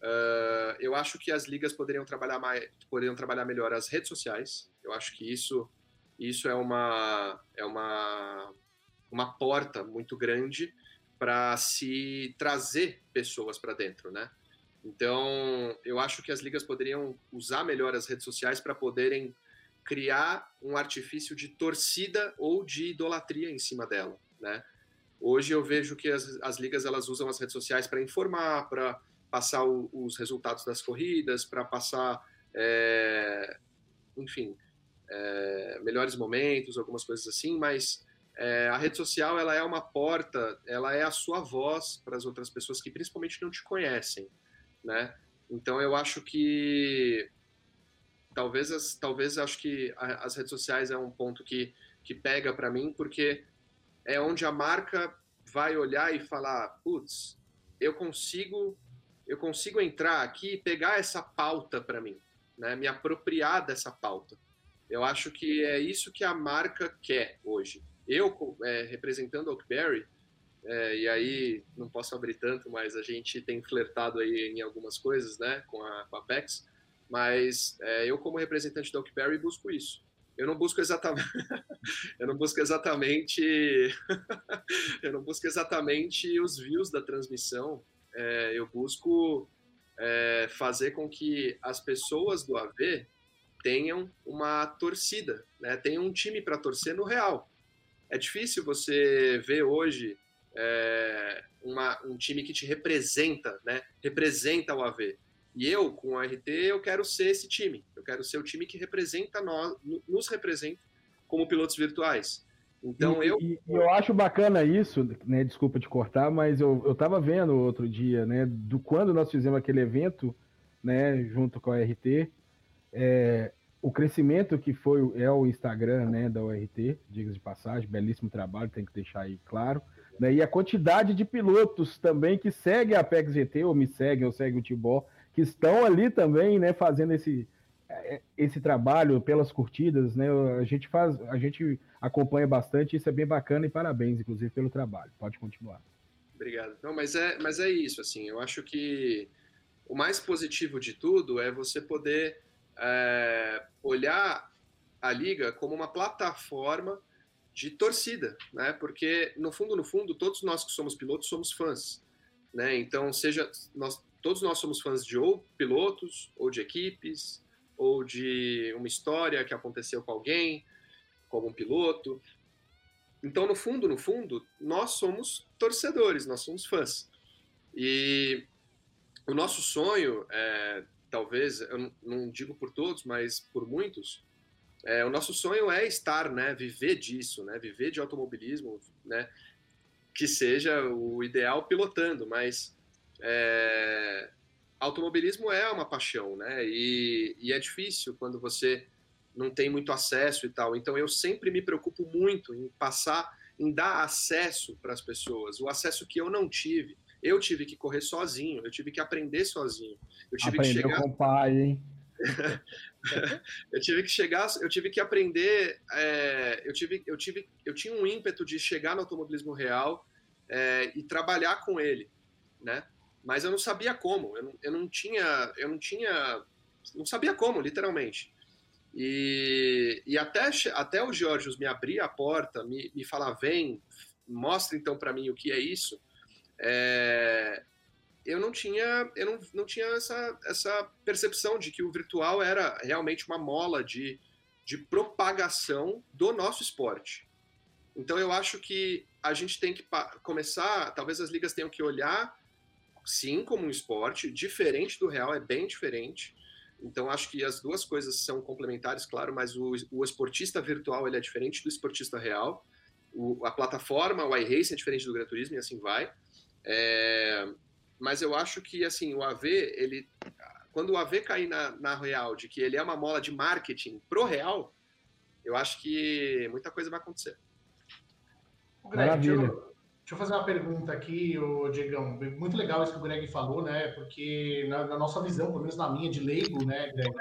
Uh, eu acho que as ligas poderiam trabalhar mais, poderiam trabalhar melhor as redes sociais. Eu acho que isso, isso é uma, é uma, uma porta muito grande para se trazer pessoas para dentro, né? Então, eu acho que as ligas poderiam usar melhor as redes sociais para poderem criar um artifício de torcida ou de idolatria em cima dela, né? Hoje eu vejo que as, as ligas elas usam as redes sociais para informar, para passar o, os resultados das corridas, para passar, é, enfim, é, melhores momentos, algumas coisas assim, mas é, a rede social ela é uma porta, ela é a sua voz para as outras pessoas que principalmente não te conhecem, né? Então eu acho que talvez as, talvez acho que a, as redes sociais é um ponto que que pega para mim porque é onde a marca vai olhar e falar, putz, eu consigo eu consigo entrar aqui e pegar essa pauta para mim, né? me apropriar dessa pauta. Eu acho que é isso que a marca quer hoje. Eu, é, representando a Oakberry, é, e aí não posso abrir tanto, mas a gente tem flertado aí em algumas coisas né, com, a, com a Apex, mas é, eu como representante da Oakberry busco isso. Eu não busco exatamente, [laughs] eu não busco exatamente, [laughs] eu não busco exatamente os views da transmissão, é, eu busco é, fazer com que as pessoas do AV tenham uma torcida, né? tenham um time para torcer no real. É difícil você ver hoje é, uma, um time que te representa, né? representa o AV. E eu, com o RT, eu quero ser esse time. Eu quero ser o time que representa nós, nos representa como pilotos virtuais. Então e, eu. E, eu acho bacana isso, né? Desculpa te cortar, mas eu, eu tava vendo outro dia, né? Do quando nós fizemos aquele evento, né? Junto com a RT, é, o crescimento que foi é o Instagram, né? Da URT, diga de passagem, belíssimo trabalho, tem que deixar aí claro. Né, e a quantidade de pilotos também que seguem a Apex GT, ou me seguem, ou seguem o Tibor, que estão ali também, né? Fazendo esse, é, esse trabalho pelas curtidas, né? A gente faz, a gente acompanha bastante, isso é bem bacana e parabéns, inclusive, pelo trabalho. Pode continuar. Obrigado. Não, mas é, mas é isso, assim, eu acho que o mais positivo de tudo é você poder é, olhar a liga como uma plataforma de torcida, né? Porque no fundo, no fundo, todos nós que somos pilotos somos fãs, né? Então, seja nós, todos nós somos fãs de ou pilotos ou de equipes ou de uma história que aconteceu com alguém, com algum piloto. então, no fundo, no fundo, nós somos torcedores, nós somos fãs. E o nosso sonho, é, talvez, eu não digo por todos, mas por muitos, é, o nosso sonho é estar, né, viver disso, né, viver de automobilismo, né, que seja o ideal pilotando, mas é, automobilismo é uma paixão, né, e, e é difícil quando você não tem muito acesso e tal. Então eu sempre me preocupo muito em passar, em dar acesso para as pessoas, o acesso que eu não tive. Eu tive que correr sozinho, eu tive que aprender sozinho. Eu tive Aprendeu que chegar com o pai, hein? [laughs] [laughs] eu tive que chegar, eu tive que aprender, é, eu tive, eu tive, eu tinha um ímpeto de chegar no automobilismo real é, e trabalhar com ele, né? Mas eu não sabia como, eu não, eu não tinha, eu não tinha, não sabia como, literalmente. E, e até, até o Georgios me abrir a porta, me, me falar, vem, mostra então para mim o que é isso, é, eu não tinha, eu não, não tinha essa, essa percepção de que o virtual era realmente uma mola de, de propagação do nosso esporte. Então eu acho que a gente tem que começar, talvez as ligas tenham que olhar, sim, como um esporte, diferente do real, é bem diferente, então, acho que as duas coisas são complementares, claro, mas o, o esportista virtual ele é diferente do esportista real. O, a plataforma, o iRacing é diferente do Gran Turismo e assim vai. É, mas eu acho que, assim, o AV, ele, quando o AV cair na, na real de que ele é uma mola de marketing pro real, eu acho que muita coisa vai acontecer. Greg, deixa eu, Deixa eu fazer uma pergunta aqui, ô Diegão. Muito legal isso que o Greg falou, né? Porque na, na nossa visão, pelo menos na minha de leigo, né, Greg,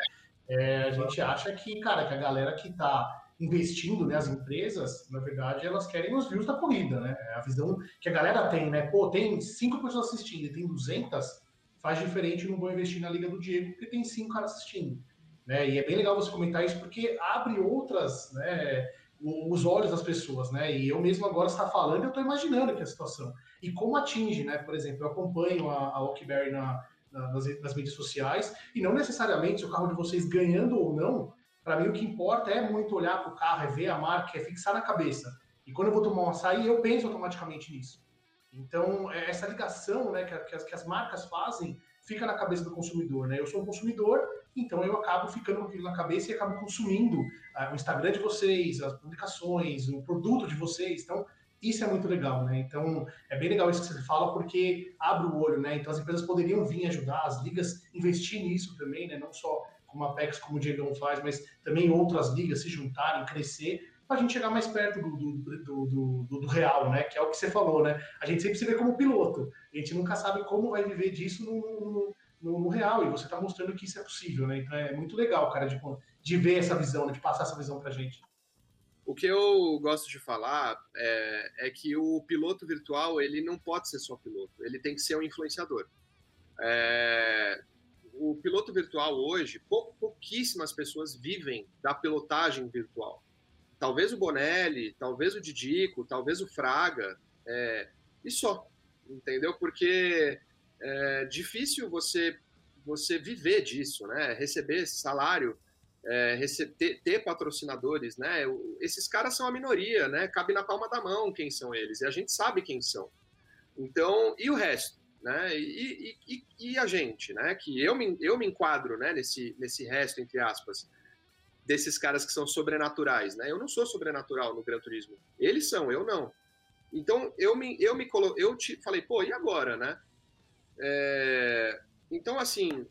é, a gente acha que, cara, que a galera que está investindo, né, as empresas, na verdade, elas querem os views da corrida, né? É a visão que a galera tem, né? Pô, tem cinco pessoas assistindo e tem 200, faz diferente, não vou investir na Liga do Diego porque tem cinco caras assistindo. Né? E é bem legal você comentar isso porque abre outras, né? os olhos das pessoas, né? E eu mesmo agora está falando, eu estou imaginando que a situação. E como atinge, né? Por exemplo, eu acompanho a, a Oakberry na, na, nas, nas, mídias sociais, e não necessariamente o carro de vocês ganhando ou não, para mim o que importa é muito olhar para o carro, é ver a marca, é fixar na cabeça. E quando eu vou tomar um açaí, eu penso automaticamente nisso. Então, é essa ligação né, que, as, que as marcas fazem fica na cabeça do consumidor, né? Eu sou um consumidor, então eu acabo ficando com aquilo na cabeça e acabo consumindo uh, o Instagram de vocês, as publicações, o produto de vocês. Então, isso é muito legal, né? Então, é bem legal isso que você fala, porque abre o olho, né? Então, as empresas poderiam vir ajudar, as ligas investir nisso também, né? Não só como a Apex, como o Diegão faz, mas também outras ligas se juntarem, crescer, para a gente chegar mais perto do, do, do, do, do real, né? Que é o que você falou, né? A gente sempre se vê como piloto. A gente nunca sabe como vai viver disso no, no, no real. E você está mostrando que isso é possível, né? Então é muito legal, cara, de, de ver essa visão, né? de passar essa visão para gente. O que eu gosto de falar é, é, que o piloto virtual ele não pode ser só piloto, ele tem que ser um influenciador. É, o piloto virtual hoje, pou, pouquíssimas pessoas vivem da pilotagem virtual talvez o Bonelli, talvez o Didico, talvez o Fraga, é, e só, entendeu? Porque é difícil você você viver disso, né? Receber salário, é, receber, ter, ter, patrocinadores, né? Esses caras são a minoria, né? Cabe na palma da mão quem são eles, e a gente sabe quem são. Então, e o resto, né? E, e, e, a gente, né? Que eu me, eu me enquadro, né? Nesse, nesse resto, entre aspas desses caras que são sobrenaturais, né? Eu não sou sobrenatural no Gran Turismo. Eles são, eu não. Então eu me eu me colo... eu te falei, pô, e agora, né? É... Então assim,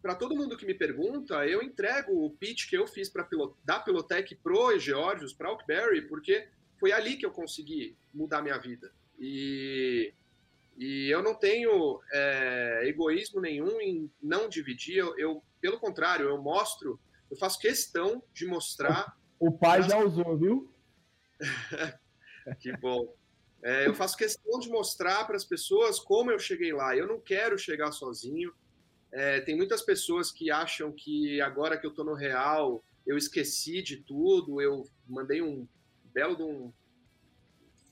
para todo mundo que me pergunta, eu entrego o pitch que eu fiz para pilot... da Pilotec pro Georgios, para Oakberry, porque foi ali que eu consegui mudar minha vida. E e eu não tenho é, egoísmo nenhum em não dividir. Eu, eu, pelo contrário, eu mostro eu faço questão de mostrar. O pai já usou, viu? [laughs] que bom. É, eu faço questão de mostrar para as pessoas como eu cheguei lá. Eu não quero chegar sozinho. É, tem muitas pessoas que acham que agora que eu estou no real, eu esqueci de tudo. Eu mandei um belo de um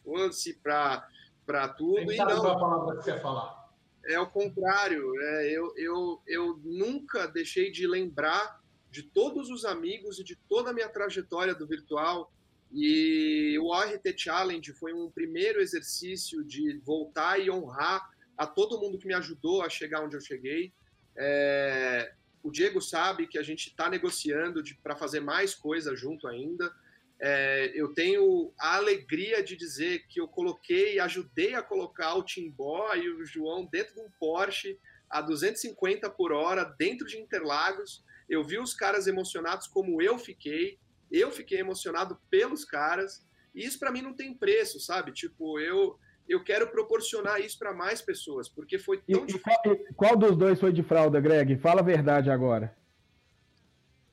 fosse para para tudo e não. A palavra que você ia falar. É o contrário. É, eu, eu, eu nunca deixei de lembrar de todos os amigos e de toda a minha trajetória do virtual E o ORT Challenge foi um primeiro exercício de voltar e honrar a todo mundo que me ajudou a chegar onde eu cheguei. É, o Diego sabe que a gente está negociando para fazer mais coisa junto ainda. É, eu tenho a alegria de dizer que eu coloquei, ajudei a colocar o Timbó e o João dentro de um Porsche a 250 por hora, dentro de Interlagos. Eu vi os caras emocionados como eu fiquei. Eu fiquei emocionado pelos caras. E isso para mim não tem preço, sabe? Tipo, eu eu quero proporcionar isso para mais pessoas, porque foi tão e, difícil. Qual, qual dos dois foi de fralda, Greg? Fala a verdade agora.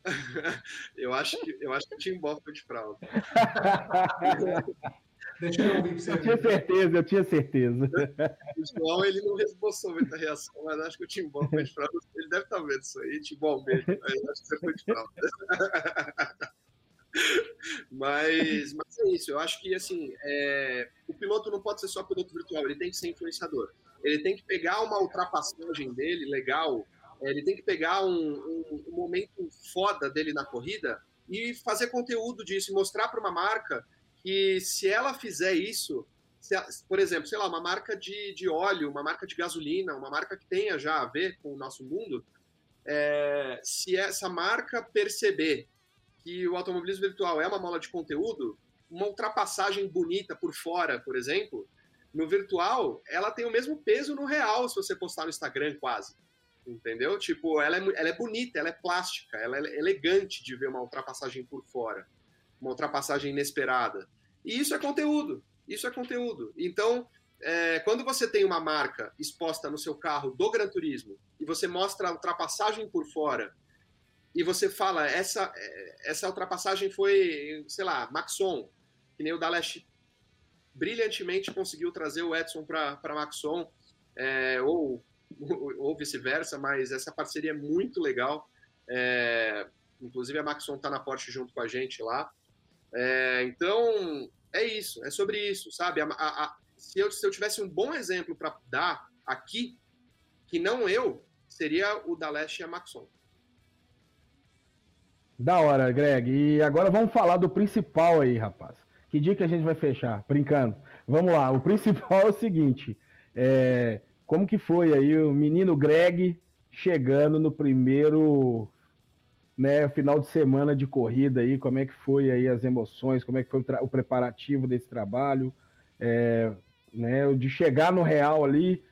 [laughs] eu acho que eu acho que o Timbó foi de fralda. [laughs] Deixa eu ouvir você. Eu tinha certeza, eu tinha certeza. O João, ele não esboçou muita reação, mas acho que o Timbó foi de fralda. Ele deve estar vendo isso aí, Timbó, mesmo. Mas acho que você foi de fralda. [laughs] mas, mas é isso, eu acho que assim, é, o piloto não pode ser só piloto virtual, ele tem que ser influenciador. Ele tem que pegar uma ultrapassagem dele legal, ele tem que pegar um, um, um momento foda dele na corrida e fazer conteúdo disso, mostrar para uma marca que se ela fizer isso, por exemplo, sei lá, uma marca de, de óleo, uma marca de gasolina, uma marca que tenha já a ver com o nosso mundo, é, se essa marca perceber que o automobilismo virtual é uma mola de conteúdo, uma ultrapassagem bonita por fora, por exemplo, no virtual, ela tem o mesmo peso no real se você postar no Instagram, quase. Entendeu? Tipo, ela é, ela é bonita, ela é plástica, ela é elegante de ver uma ultrapassagem por fora, uma ultrapassagem inesperada. E isso é conteúdo. Isso é conteúdo. Então, é, quando você tem uma marca exposta no seu carro do Gran Turismo e você mostra a ultrapassagem por fora e você fala, essa, essa ultrapassagem foi, sei lá, Maxon, que nem o Daleste brilhantemente conseguiu trazer o Edson para Maxon, é, ou, [laughs] ou vice-versa, mas essa parceria é muito legal. É, inclusive a Maxon está na Porsche junto com a gente lá. É, então, é isso, é sobre isso, sabe? A, a, a, se, eu, se eu tivesse um bom exemplo para dar aqui, que não eu, seria o Daleste e a Maxon. Da hora, Greg. E agora vamos falar do principal aí, rapaz. Que dia que a gente vai fechar? Brincando. Vamos lá. O principal é o seguinte: é, como que foi aí o menino Greg chegando no primeiro né, final de semana de corrida aí? Como é que foi aí as emoções? Como é que foi o, o preparativo desse trabalho? É, né, de chegar no real ali,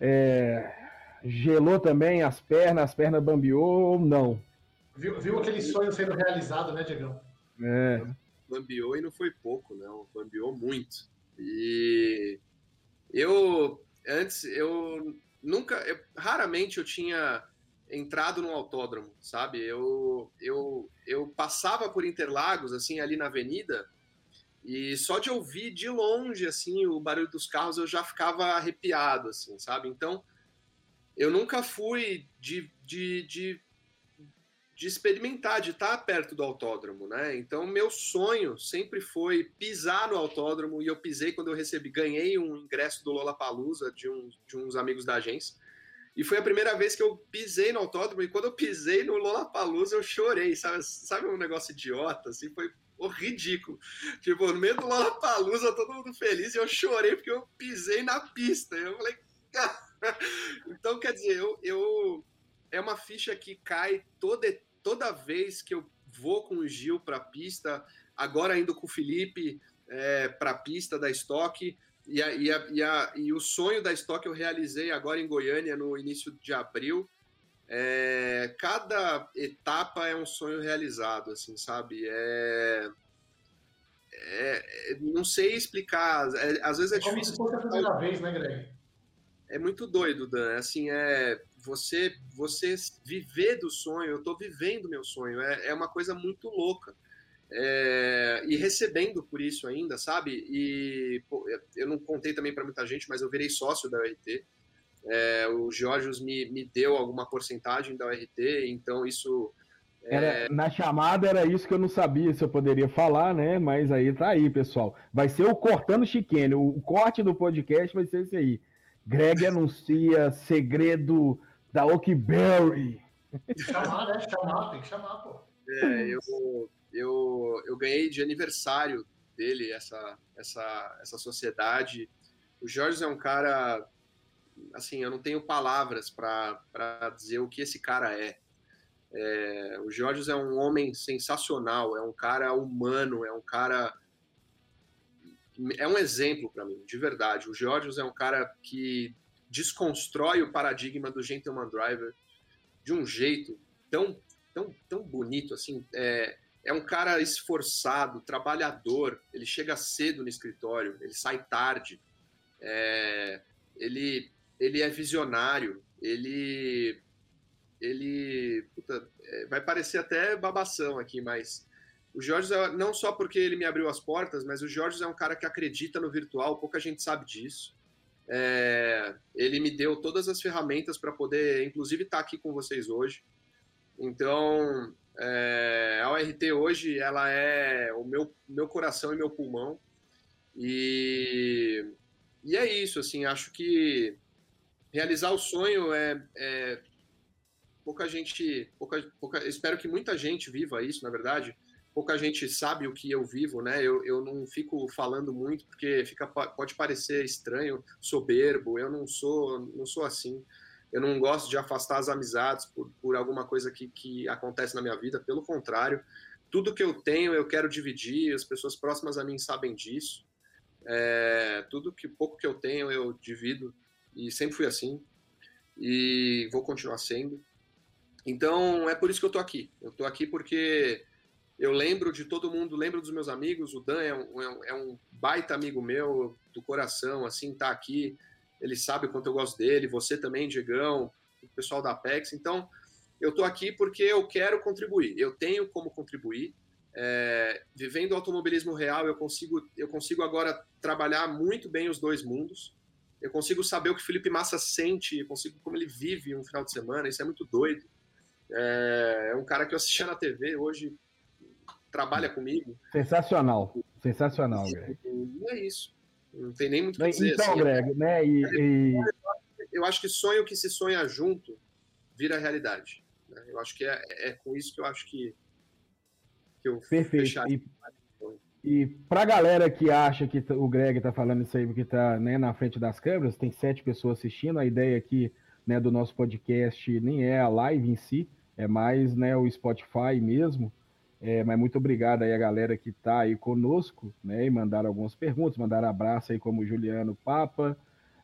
é, gelou também as pernas, as pernas bambiou ou não? Viu, viu aquele sonho sendo realizado, né, Diegão? É. Bambiou e não foi pouco, não. Bambiou muito. E eu, antes, eu nunca, eu, raramente eu tinha entrado num autódromo, sabe? Eu, eu, eu passava por Interlagos, assim, ali na avenida, e só de ouvir de longe, assim, o barulho dos carros, eu já ficava arrepiado, assim, sabe? Então, eu nunca fui de, de, de de experimentar, de estar perto do autódromo, né? Então, meu sonho sempre foi pisar no autódromo e eu pisei quando eu recebi, ganhei um ingresso do Lollapalooza de, um, de uns amigos da agência. E foi a primeira vez que eu pisei no autódromo e quando eu pisei no Lollapalooza eu chorei, sabe? Sabe um negócio idiota, assim, foi ridículo. Tipo, no meio do Lollapalooza, todo mundo feliz e eu chorei porque eu pisei na pista. Eu falei, [laughs] então quer dizer, eu, eu é uma ficha que cai toda toda vez que eu vou com o Gil para a pista, agora indo com o Felipe é, para a pista da Stock, e, a, e, a, e, a, e, o sonho da Stock eu realizei agora em Goiânia no início de abril. É, cada etapa é um sonho realizado, assim, sabe? É, é não sei explicar. É, às vezes é Como difícil. Se fosse a primeira vez, né, Greg? É muito doido, Dan. Assim, é você você viver do sonho, eu estou vivendo meu sonho, é, é uma coisa muito louca. É, e recebendo por isso ainda, sabe? E pô, eu não contei também para muita gente, mas eu virei sócio da URT. É, o Georgios me, me deu alguma porcentagem da URT, então isso. É... Era, na chamada era isso que eu não sabia se eu poderia falar, né? Mas aí tá aí, pessoal. Vai ser o Cortando Chiquene. O corte do podcast vai ser esse aí. Greg anuncia segredo da Oakberry. Chamar, né? Chamar, tem que chamar, pô. É, eu, eu, eu ganhei de aniversário dele essa, essa, essa sociedade. O Jorge é um cara, assim, eu não tenho palavras para dizer o que esse cara é. é. O Jorge é um homem sensacional, é um cara humano, é um cara. É um exemplo para mim, de verdade. O Jorge é um cara que desconstrói o paradigma do gentleman driver de um jeito tão, tão, tão bonito assim. É, é um cara esforçado, trabalhador. Ele chega cedo no escritório, ele sai tarde. É, ele, ele é visionário. Ele, ele puta, é, vai parecer até babação aqui, mas o Jorge é, não só porque ele me abriu as portas, mas o Jorge é um cara que acredita no virtual. Pouca gente sabe disso. É, ele me deu todas as ferramentas para poder, inclusive, estar tá aqui com vocês hoje. Então, é, a ORT hoje ela é o meu, meu coração e meu pulmão. E, e é isso, assim, acho que realizar o sonho é, é pouca gente, pouca, pouca, espero que muita gente viva isso, na verdade. Pouca gente sabe o que eu vivo, né? Eu, eu não fico falando muito porque fica, pode parecer estranho, soberbo. Eu não sou, não sou assim eu não gosto de afastar as amizades por, por alguma coisa que, que acontece na minha vida, pelo contrário, tudo que eu tenho eu quero dividir, as pessoas próximas a mim sabem disso. É, tudo que pouco que eu tenho eu divido e sempre fui assim e vou continuar sendo. Então é por isso que eu tô aqui. Eu tô aqui porque eu lembro de todo mundo, lembro dos meus amigos. O Dan é um, é um baita amigo meu do coração, assim, tá aqui ele sabe o quanto eu gosto dele, você também, Diegão, o pessoal da Apex. Então, eu estou aqui porque eu quero contribuir, eu tenho como contribuir. É, vivendo o automobilismo real, eu consigo, eu consigo agora trabalhar muito bem os dois mundos. Eu consigo saber o que Felipe Massa sente, eu consigo como ele vive um final de semana, isso é muito doido. É, é um cara que eu assistia na TV, hoje trabalha comigo. Sensacional, sensacional, Greg. E é isso. Não tem nem muito o que dizer. Então, assim, Greg, né? E, e... Eu acho que sonho que se sonha junto vira realidade. Né? Eu acho que é, é com isso que eu acho que, que eu Perfeito. E, e para a galera que acha que o Greg está falando isso aí porque está né, na frente das câmeras, tem sete pessoas assistindo. A ideia aqui né, do nosso podcast nem é a live em si, é mais né, o Spotify mesmo. É, mas muito obrigado aí a galera que está aí conosco, né? E mandaram algumas perguntas, mandaram abraço aí como o Juliano Papa.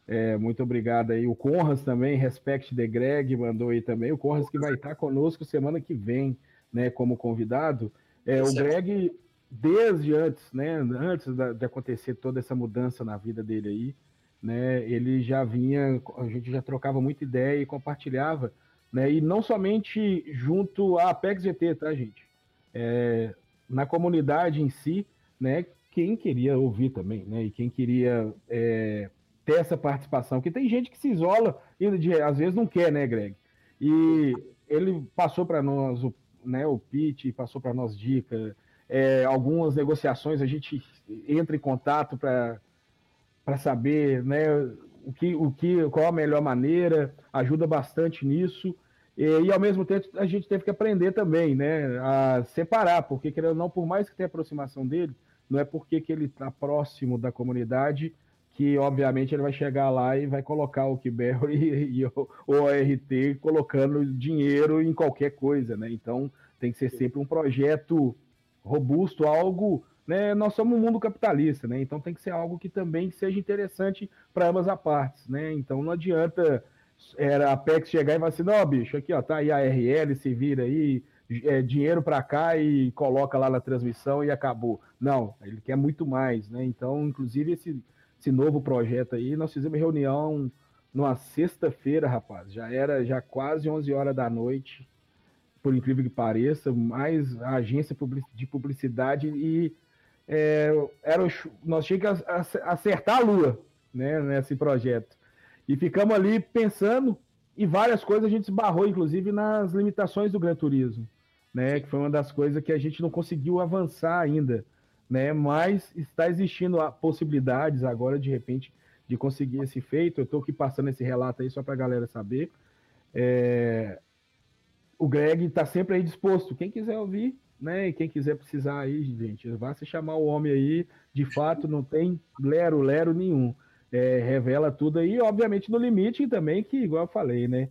É, muito obrigado aí. O Conras também, Respect the Greg, mandou aí também. O Conras que vai estar conosco semana que vem, né? Como convidado. É, o Greg, desde antes, né? Antes de acontecer toda essa mudança na vida dele aí, né? Ele já vinha, a gente já trocava muita ideia e compartilhava, né? E não somente junto à Apex GT, tá, gente? É, na comunidade em si, né, quem queria ouvir também, né, e quem queria é, ter essa participação, que tem gente que se isola e às vezes não quer, né, Greg? E ele passou para nós o, né, o pitch, passou para nós dicas, é, algumas negociações a gente entra em contato para para saber, né, o que, o que, qual a melhor maneira, ajuda bastante nisso. E, e, ao mesmo tempo a gente teve que aprender também, né, a separar, porque querendo ou não, por mais que tenha aproximação dele, não é porque que ele está próximo da comunidade que obviamente ele vai chegar lá e vai colocar o Kibel [laughs] e, o, o RT colocando dinheiro em qualquer coisa, né? Então tem que ser sempre um projeto robusto, algo, né? Nós somos um mundo capitalista, né? Então tem que ser algo que também seja interessante para ambas as partes, né? Então não adianta era a Apex chegar e falar assim, não, bicho, aqui ó, tá aí a RL, se vira aí, é, dinheiro para cá e coloca lá na transmissão e acabou. Não, ele quer muito mais, né? Então, inclusive, esse, esse novo projeto aí, nós fizemos reunião numa sexta-feira, rapaz, já era já quase 11 horas da noite, por incrível que pareça, mais a agência de publicidade e é, era, nós tínhamos que acertar a lua, né, nesse projeto. E ficamos ali pensando e várias coisas a gente esbarrou, inclusive nas limitações do Gran Turismo, né? Que foi uma das coisas que a gente não conseguiu avançar ainda, né? Mas está existindo possibilidades agora, de repente, de conseguir esse feito. Eu estou aqui passando esse relato aí só para a galera saber. É... o Greg está sempre aí disposto. Quem quiser ouvir, né? E quem quiser precisar aí, gente, vá se chamar o homem aí. De fato, não tem lero, lero nenhum. É, revela tudo aí, obviamente no limite também, que igual eu falei, né?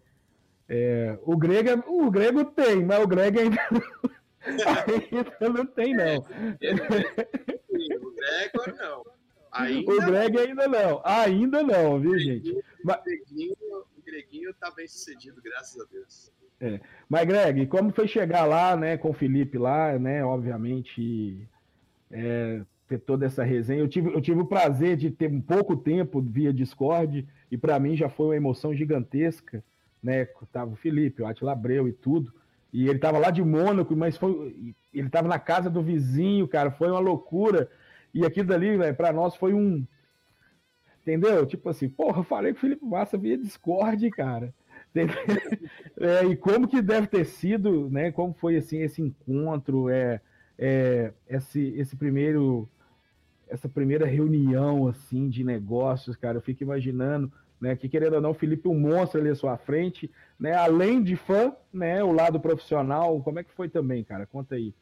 É, o, grego, o grego tem, mas o grego ainda, [laughs] ainda não tem, não. o grego não. Ainda o Greg ainda não. Ainda não, viu, gente? O, greguinho, o greguinho tá bem sucedido, graças a Deus. É. Mas, Greg, como foi chegar lá, né, com o Felipe lá, né, obviamente, é, ter toda essa resenha. Eu tive, eu tive o prazer de ter um pouco tempo via Discord, e para mim já foi uma emoção gigantesca, né, tava o Felipe, o Atila Abreu e tudo, e ele tava lá de Mônaco, mas foi, ele tava na casa do vizinho, cara, foi uma loucura, e aquilo dali, velho, pra nós foi um, entendeu? Tipo assim, porra, falei com o Felipe Massa via Discord, cara. [laughs] É, e como que deve ter sido, né? Como foi assim esse encontro, é, é esse, esse primeiro, essa primeira reunião assim de negócios, cara. Eu fico imaginando, né? Que querendo ou não, o Felipe um monstro ali à sua frente, né? Além de fã, né? O lado profissional, como é que foi também, cara? Conta aí.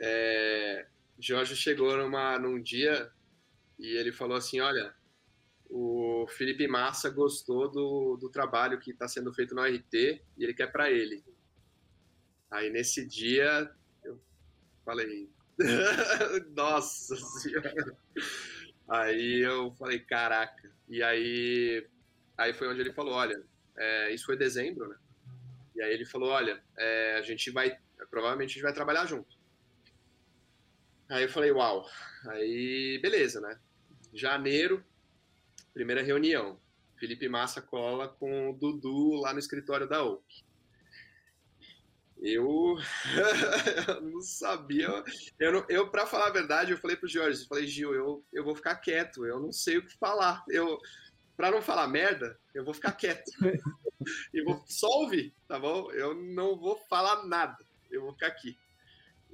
É, Jorge chegou numa, num dia e ele falou assim, olha, o Felipe Massa gostou do, do trabalho que está sendo feito no RT e ele quer para ele. Aí nesse dia eu falei, [laughs] nossa senhora. Aí eu falei, caraca. E aí, aí foi onde ele falou, olha, é, isso foi dezembro, né? E aí ele falou, olha, é, a gente vai, provavelmente a gente vai trabalhar junto. Aí eu falei, uau. Aí, beleza, né? Janeiro, primeira reunião. Felipe Massa cola com o Dudu lá no escritório da OAK. Eu, [laughs] eu não sabia. Eu, eu para falar a verdade, eu falei pro Jorge, eu falei, Gil, eu, eu vou ficar quieto, eu não sei o que falar. Eu, para não falar merda, eu vou ficar quieto. [laughs] e vou só ouvir, tá bom? Eu não vou falar nada. Eu vou ficar aqui.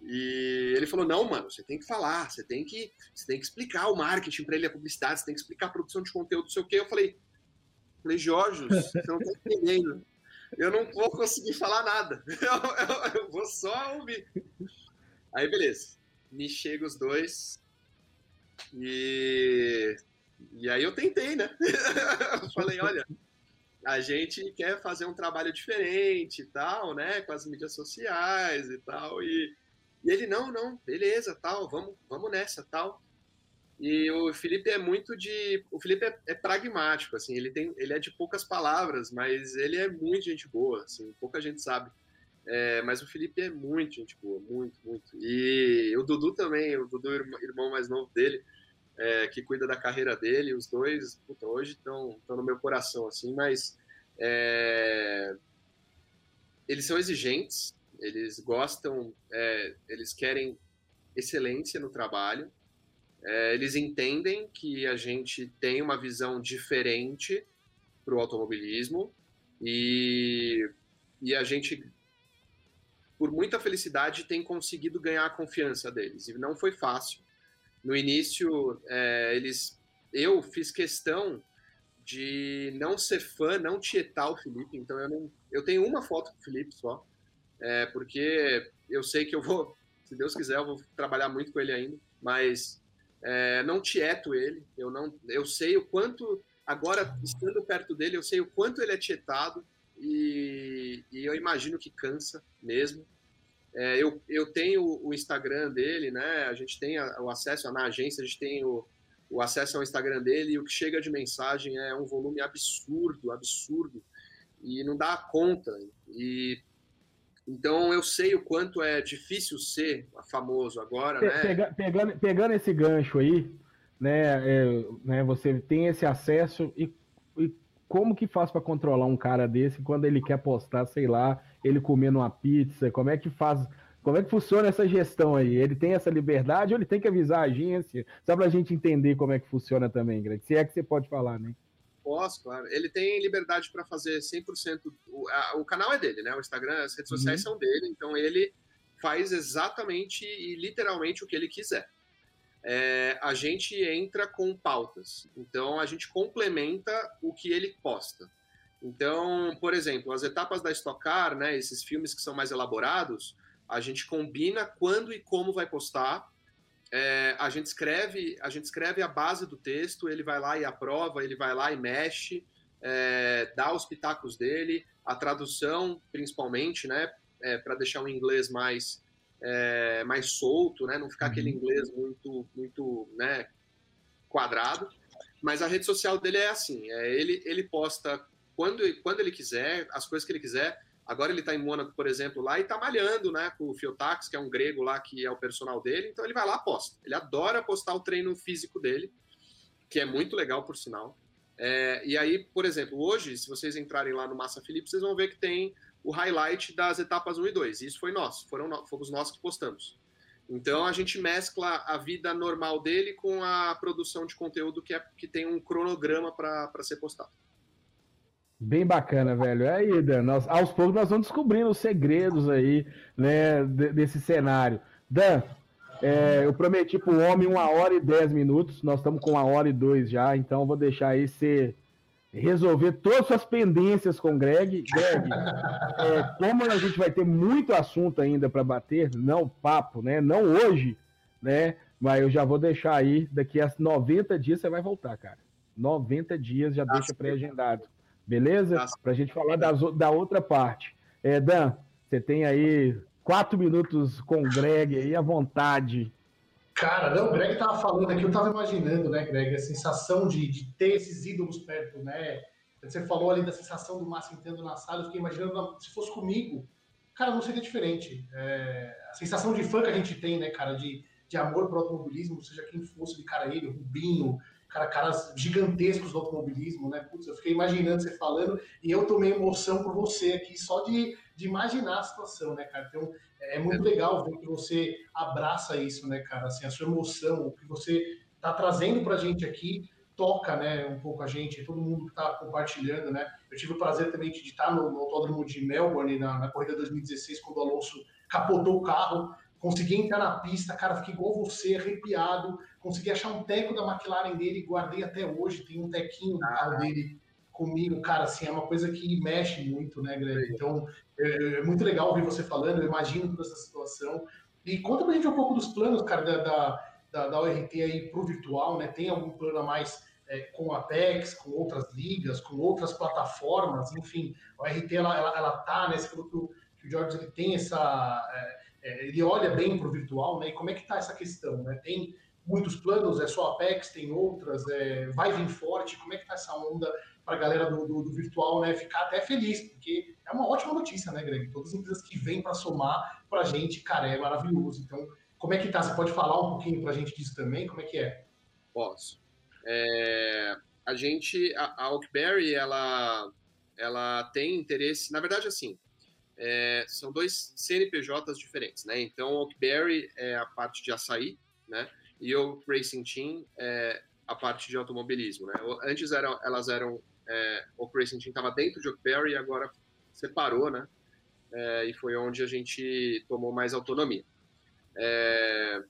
E ele falou: não, mano, você tem que falar, você tem que, você tem que explicar o marketing para ele, a publicidade, você tem que explicar a produção de conteúdo, não sei o quê. Eu falei, falei, Jorge, você não tá entendendo. Eu não vou conseguir falar nada. [laughs] Eu, eu, eu vou só ouvir. Aí, beleza. Me chega os dois. E, e aí eu tentei, né? [laughs] Eu falei, olha, a gente quer fazer um trabalho diferente e tal, né? Com as mídias sociais e tal. E, e ele, não, não, beleza, tal, vamos, vamos nessa, tal. E o Felipe é muito de. O Felipe é, é, pragmático, assim, ele, tem, ele é de poucas palavras, mas ele é muito gente boa, assim, pouca gente sabe. É, mas o Felipe é muito gente boa, muito, muito. E o Dudu também, o Dudu, irmão mais novo dele, é, que cuida da carreira dele, os dois, puta, hoje estão no meu coração, assim, mas é, eles são exigentes, eles gostam, é, eles querem excelência no trabalho, é, eles entendem que a gente tem uma visão diferente para o automobilismo e, e a gente, por muita felicidade, tem conseguido ganhar a confiança deles. E não foi fácil. No início, é, eles, eu fiz questão de não ser fã, não tietar o Felipe. Então eu não, eu tenho uma foto com o Felipe só é, porque eu sei que eu vou, [laughs] se Deus quiser, eu vou trabalhar muito com ele ainda, mas é, não tieto ele, eu não, eu sei o quanto, agora estando perto dele, eu sei o quanto ele é tietado e, e eu imagino que cansa mesmo. É, eu, eu tenho o Instagram dele, né? A gente tem o acesso na agência, a gente tem o, o acesso ao Instagram dele e o que chega de mensagem é um volume absurdo, absurdo e não dá conta. E então eu sei o quanto é difícil ser famoso agora, né? Pega, pegando, pegando esse gancho aí, né, é, né? Você tem esse acesso e, e como que faz para controlar um cara desse quando ele quer postar, sei lá, ele comendo uma pizza? Como é que faz? Como é que funciona essa gestão aí? Ele tem essa liberdade ou ele tem que avisar a agência? Só para a gente entender como é que funciona também, Greg. Se é que você pode falar, né? Posso, claro. Ele tem liberdade para fazer 100%. O, a, o canal é dele, né? O Instagram, as redes sociais uhum. são dele, então ele faz exatamente e literalmente o que ele quiser. É, a gente entra com pautas, então a gente complementa o que ele posta. Então, por exemplo, as etapas da Stock Car, né, esses filmes que são mais elaborados, a gente combina quando e como vai postar. É, a gente escreve, a gente escreve a base do texto, ele vai lá e aprova, ele vai lá e mexe, é, dá os pitacos dele, a tradução, principalmente, né, é, para deixar um inglês mais é, mais solto, né, não ficar uhum. aquele inglês muito muito, né, quadrado. Mas a rede social dele é assim, é, ele ele posta quando, quando ele quiser, as coisas que ele quiser. Agora ele está em Mônaco, por exemplo, lá e está malhando, né, com o Fiotax, que é um grego lá que é o personal dele. Então ele vai lá e posta. Ele adora postar o treino físico dele, que é muito legal, por sinal. É, e aí, por exemplo, hoje, se vocês entrarem lá no Massa Felipe, vocês vão ver que tem o highlight das etapas 1 e 2. Isso foi nós, foram, fomos nós que postamos. Então a gente mescla a vida normal dele com a produção de conteúdo que, é, que tem um cronograma para ser postado. Bem bacana, velho. É aí, Dan, nós, aos poucos nós vamos descobrindo os segredos aí, né, desse cenário. Dan, é, eu prometi pro homem uma hora e dez minutos, nós estamos com uma hora e dois já, então vou deixar aí você resolver todas as suas pendências com o Greg. Greg, [laughs] é, como a gente vai ter muito assunto ainda para bater, não papo, né? Não hoje, né? Mas eu já vou deixar aí, daqui a 90 dias você vai voltar, cara. 90 dias já deixa pré-agendado. Beleza? Para a gente falar das, da outra parte. É, Dan, você tem aí quatro minutos com o Greg aí à vontade. Cara, não, o Greg tava falando aqui, eu tava imaginando, né, Greg, a sensação de, de ter esses ídolos perto, né? Você falou ali da sensação do Márcio entrando na sala, eu fiquei imaginando se fosse comigo, cara, não seria diferente. É, a sensação de fã que a gente tem, né, cara, de, de amor pro automobilismo, seja quem fosse, de cara ele, Rubinho, cara, caras gigantescos do automobilismo, né? Putz, eu fiquei imaginando você falando e eu tomei emoção por você aqui só de, de imaginar a situação, né, cara? Então é, é muito legal ver que você abraça isso, né, cara? Assim, a sua emoção, o que você tá trazendo pra gente aqui toca, né, um pouco a gente, todo mundo que tá compartilhando, né? Eu tive o prazer também de estar no, no autódromo de Melbourne na, na corrida 2016 quando o Alonso capotou o carro consegui entrar na pista, cara, fiquei igual você, arrepiado, consegui achar um teco da McLaren dele, guardei até hoje, tem um tequinho ah. dele comigo, cara, assim, é uma coisa que mexe muito, né, Greg? Então, é, é, muito legal ouvir você falando, eu imagino toda essa situação. E conta pra gente um pouco dos planos, cara, da, da, da, da ORT aí pro virtual, né? Tem algum plano a mais é, com a Apex, com outras ligas, com outras plataformas, enfim, a ORT, ela, ela, ela tá, né? Você falou que o, que o George ele tem essa... É, é, ele olha bem para o virtual, né? E como é que está essa questão, né? Tem muitos planos, é só Apex, tem outras, é, vai vir forte, como é que está essa onda para a galera do, do, do, virtual, né? Ficar até feliz, porque é uma ótima notícia, né, Greg? Todas as empresas que vêm para somar para a gente, cara, é maravilhoso. Então, como é que tá? Você pode falar um pouquinho para a gente disso também? Como é que é? Posso. É, a gente, a, a Oakberry, ela, ela tem interesse, na verdade, assim, é, são dois CNPJs diferentes, né? Então, o Oakberry é a parte de açaí, né? E o Racing Team é a parte de automobilismo, né? Antes eram, elas eram, é, o Racing Team estava dentro de Oakberry e agora separou, né? É, e foi onde a gente tomou mais autonomia. É,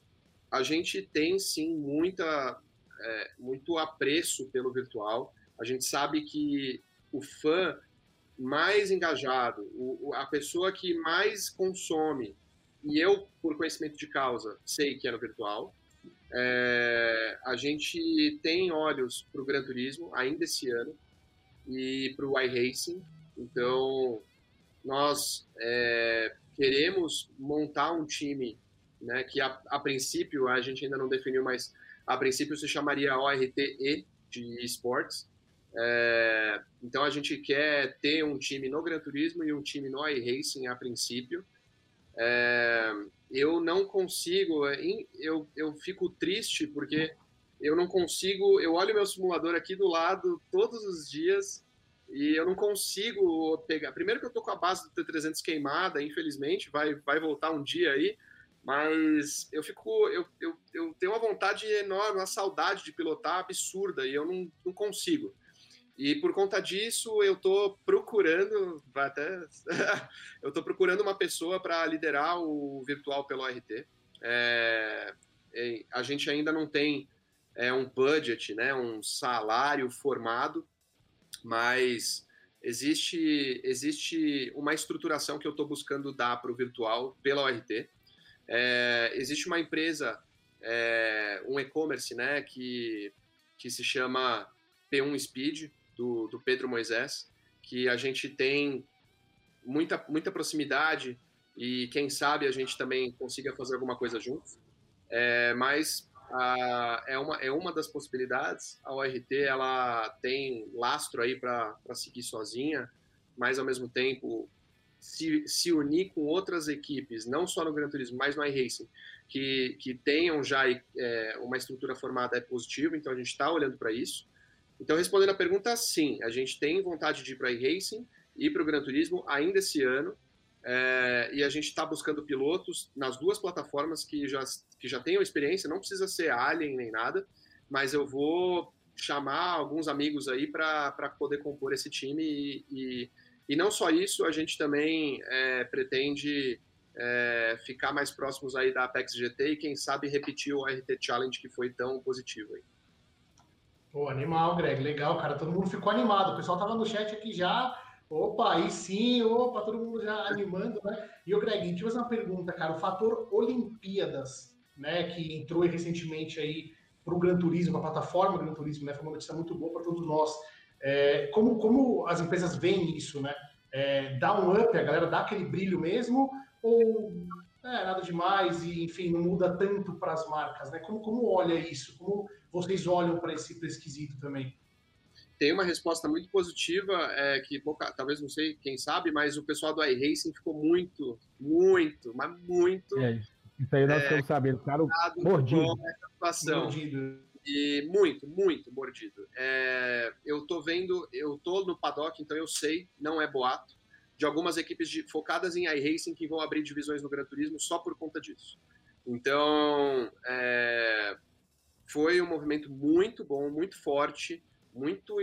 a gente tem sim muita, é, muito apreço pelo virtual. A gente sabe que o fã mais engajado, o, a pessoa que mais consome, e eu, por conhecimento de causa, sei que é no virtual, é, a gente tem olhos para o Gran Turismo ainda esse ano e para o iRacing. Então, nós é, queremos montar um time né, que, a, a, princípio, a gente ainda não definiu, mas a princípio se chamaria ORTE de esportes, é, então a gente quer ter um time no Gran Turismo e um time no iRacing a princípio. É, eu não consigo, eu, eu fico triste porque eu não consigo, eu olho meu simulador aqui do lado todos os dias e eu não consigo pegar. Primeiro que eu tô com a base do T300 queimada, infelizmente, vai, vai voltar um dia aí, mas eu fico, eu, eu, eu tenho uma vontade enorme, uma saudade de pilotar absurda e eu não, não consigo. E por conta disso, eu estou procurando, até, [laughs] eu estou procurando uma pessoa para liderar o virtual pelo RT. É, a gente ainda não tem é, um budget, né, um salário formado, mas existe, existe uma estruturação que eu estou buscando dar para o virtual pela ORT. É, existe uma empresa, é, um e-commerce, né, que, que se chama P1 Speed, do, do Pedro Moisés, que a gente tem muita, muita proximidade e quem sabe a gente também consiga fazer alguma coisa juntos. É, mas a, é, uma, é uma das possibilidades. A ORT ela tem lastro aí para seguir sozinha, mas ao mesmo tempo se, se unir com outras equipes, não só no Gran Turismo, mas no iRacing, que, que tenham já é, uma estrutura formada é positivo, então a gente está olhando para isso. Então, respondendo a pergunta, sim, a gente tem vontade de ir para iRacing e para o Gran Turismo ainda esse ano, é, e a gente está buscando pilotos nas duas plataformas que já, que já tenham experiência, não precisa ser Alien nem nada, mas eu vou chamar alguns amigos aí para poder compor esse time e, e, e, não só isso, a gente também é, pretende é, ficar mais próximos aí da Apex GT e quem sabe repetir o RT Challenge que foi tão positivo aí. Pô, animal, Greg, legal, cara, todo mundo ficou animado, o pessoal tava no chat aqui já Opa, aí sim, opa, todo mundo já animando, né? E o Greg, deixa eu fazer uma pergunta, cara. O fator Olimpíadas, né, que entrou recentemente aí para o Gran Turismo, a plataforma Gran Turismo, né? Foi uma notícia muito boa para todos nós. É, como, como as empresas veem isso, né? É, dá um up, a galera dá aquele brilho mesmo, ou é, nada demais e, enfim, não muda tanto para as marcas, né? Como, como olha isso? Como vocês olham para esse, esse quesito também? tem uma resposta muito positiva, é, que pouca, talvez não sei quem sabe, mas o pessoal do iRacing ficou muito, muito, mas muito. É, isso aí nós é, sabendo, cara, mordido. mordido. E muito, muito mordido. É, eu tô vendo, eu tô no paddock, então eu sei, não é boato, de algumas equipes de, focadas em iRacing que vão abrir divisões no Gran Turismo só por conta disso. Então, é, foi um movimento muito bom, muito forte muito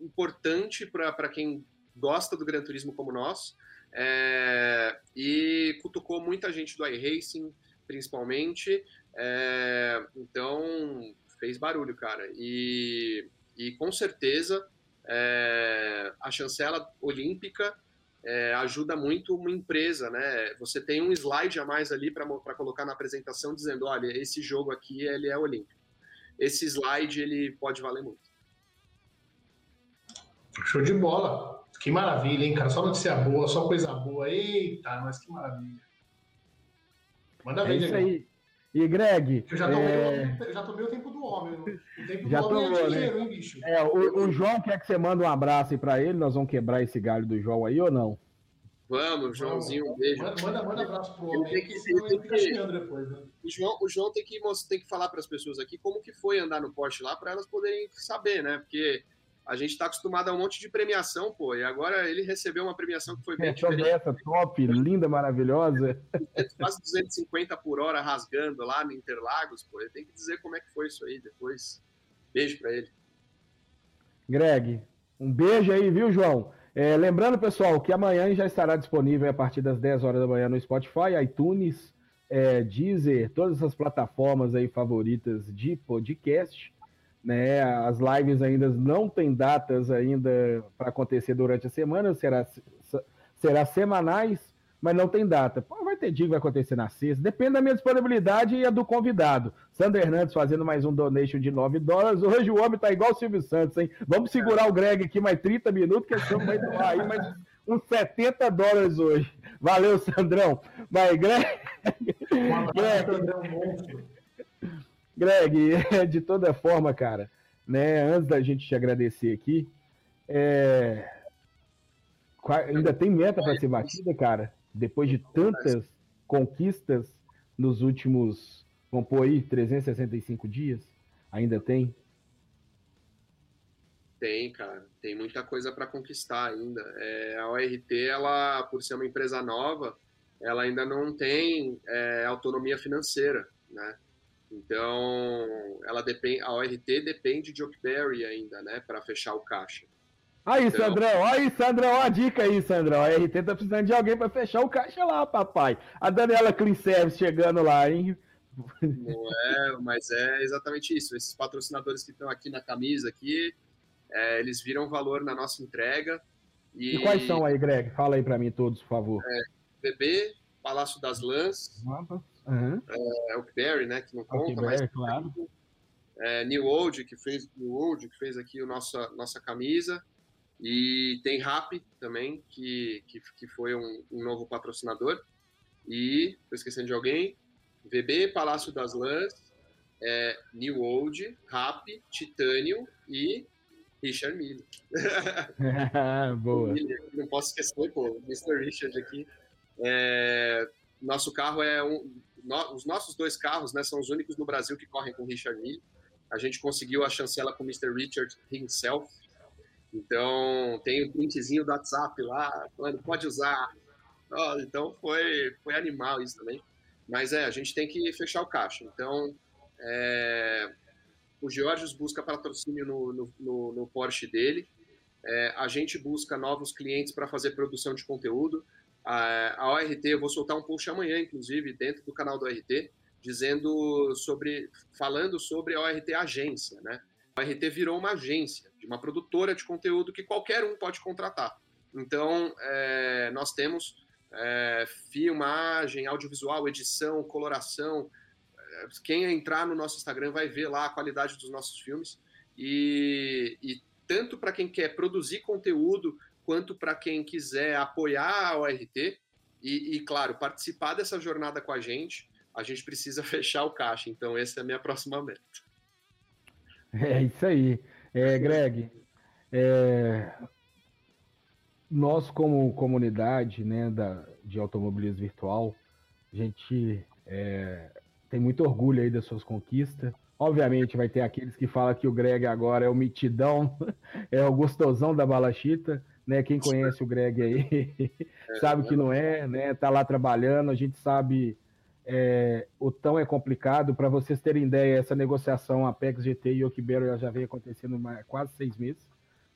importante para quem gosta do Gran Turismo como nós. É, e cutucou muita gente do iRacing, principalmente. É, então, fez barulho, cara. E, e com certeza, é, a chancela olímpica ajuda muito uma empresa, né? Você tem um slide a mais ali para colocar na apresentação dizendo, olha, esse jogo aqui ele é olímpico. Esse slide ele pode valer muito. Show de bola. Que maravilha, hein, cara? Só notícia boa, só coisa boa. Eita, mas que maravilha. Manda ver, é isso aí. E Greg. Eu já tomei, é... o, já tomei o tempo do homem. O tempo já do tomou, homem é né? dinheiro, né? hein, bicho? É, o, o, João quer que você manda um abraço aí pra ele. Nós vamos quebrar esse galho do João aí ou não? Vamos, Joãozinho, um beijo. Manda, manda, manda abraço pro homem. Tem que, tem que, depois, né? o, João, o João tem que, tem que falar para as pessoas aqui como que foi andar no Porsche lá para elas poderem saber, né? Porque a gente está acostumado a um monte de premiação, pô, e agora ele recebeu uma premiação que foi bem é, diferente. Essa, top, linda, maravilhosa. Quase 250 por hora rasgando lá no Interlagos, pô, ele tem que dizer como é que foi isso aí depois. Beijo para ele. Greg, um beijo aí, viu, João? É, lembrando, pessoal, que amanhã já estará disponível a partir das 10 horas da manhã no Spotify, iTunes, é, Deezer, todas as plataformas aí favoritas de podcast né? As lives ainda não têm datas ainda para acontecer durante a semana, será, será semanais, mas não tem data. Pô, vai ter dia que vai acontecer na sexta, depende da minha disponibilidade e a do convidado. Sandro Hernandes fazendo mais um donation de 9 dólares. Hoje o homem tá igual o Silvio Santos, hein? Vamos segurar o Greg aqui mais 30 minutos, que esse homem vai doar aí mais uns 70 dólares hoje. Valeu, Sandrão. Vai, Greg. Greg. Greg, de toda forma, cara, né, antes da gente te agradecer aqui, é... ainda tem meta para ser batida, cara? Depois de tantas conquistas nos últimos, vamos pôr aí, 365 dias? Ainda tem? Tem, cara. Tem muita coisa para conquistar ainda. É, a ORT, ela, por ser uma empresa nova, ela ainda não tem é, autonomia financeira, né? Então, ela depende, a ORT depende de Oakberry ainda, né, para fechar o caixa. Aí, então... Sandrão, aí, Sandrão, a dica aí, Sandrão. A RT tá precisando de alguém para fechar o caixa lá, papai. A Daniela Clean Service chegando lá, hein? Não é, mas é exatamente isso. Esses patrocinadores que estão aqui na camisa aqui, é, eles viram valor na nossa entrega E, e quais são aí, Greg? Fala aí para mim todos, por favor. É, BB, Palácio das Lãs, uhum. é, Oakberry, né, que não conta, Oakberry, mas claro. É, New Old, que fez New Old, que fez aqui o nossa nossa camisa, e tem Rap também, que, que, que foi um, um, novo patrocinador. E, tô esquecendo de alguém, VB, Palácio das Lãs, é, New Old, Rap, Titânio e Richard Mille. [laughs] [laughs] Boa. Não posso esquecer, pô, Mr. Richard aqui. É, nosso carro é um. No, os nossos dois carros né, são os únicos no Brasil que correm com Richard Mille. A gente conseguiu a chancela com Mr. Richard himself. Então, tem um printzinho do WhatsApp lá, falando, pode usar. Então, foi, foi animal isso também. Mas é, a gente tem que fechar o caixa. Então, é, o Georgios busca patrocínio no, no, no, Porsche dele. É, a gente busca novos clientes para fazer produção de conteúdo. A, a ORT, eu vou soltar um post amanhã, inclusive, dentro do canal do ORT, dizendo sobre, falando sobre a ORT agência, né? A ORT virou uma agência, de uma produtora de conteúdo que qualquer um pode contratar. Então, é, nós temos é, filmagem, audiovisual, edição, coloração, quem entrar no nosso Instagram vai ver lá a qualidade dos nossos filmes. E, e tanto para quem quer produzir conteúdo, quanto para quem quiser apoiar a ORT e, e, claro, participar dessa jornada com a gente, a gente precisa [laughs] fechar o caixa. Então, essa é a minha próxima meta. É isso aí. É, Greg, é, nós, como comunidade né, da, de automobilismo virtual, a gente é, tem muito orgulho aí das suas conquistas. Obviamente vai ter aqueles que falam que o Greg agora é o mitidão, [laughs] é o gostosão da balachita, né? Quem conhece o Greg aí [laughs] sabe que não é, né? Tá lá trabalhando, a gente sabe é, o tão é complicado. Para vocês terem ideia, essa negociação Apex GT e Okibero já vem acontecendo há quase seis meses,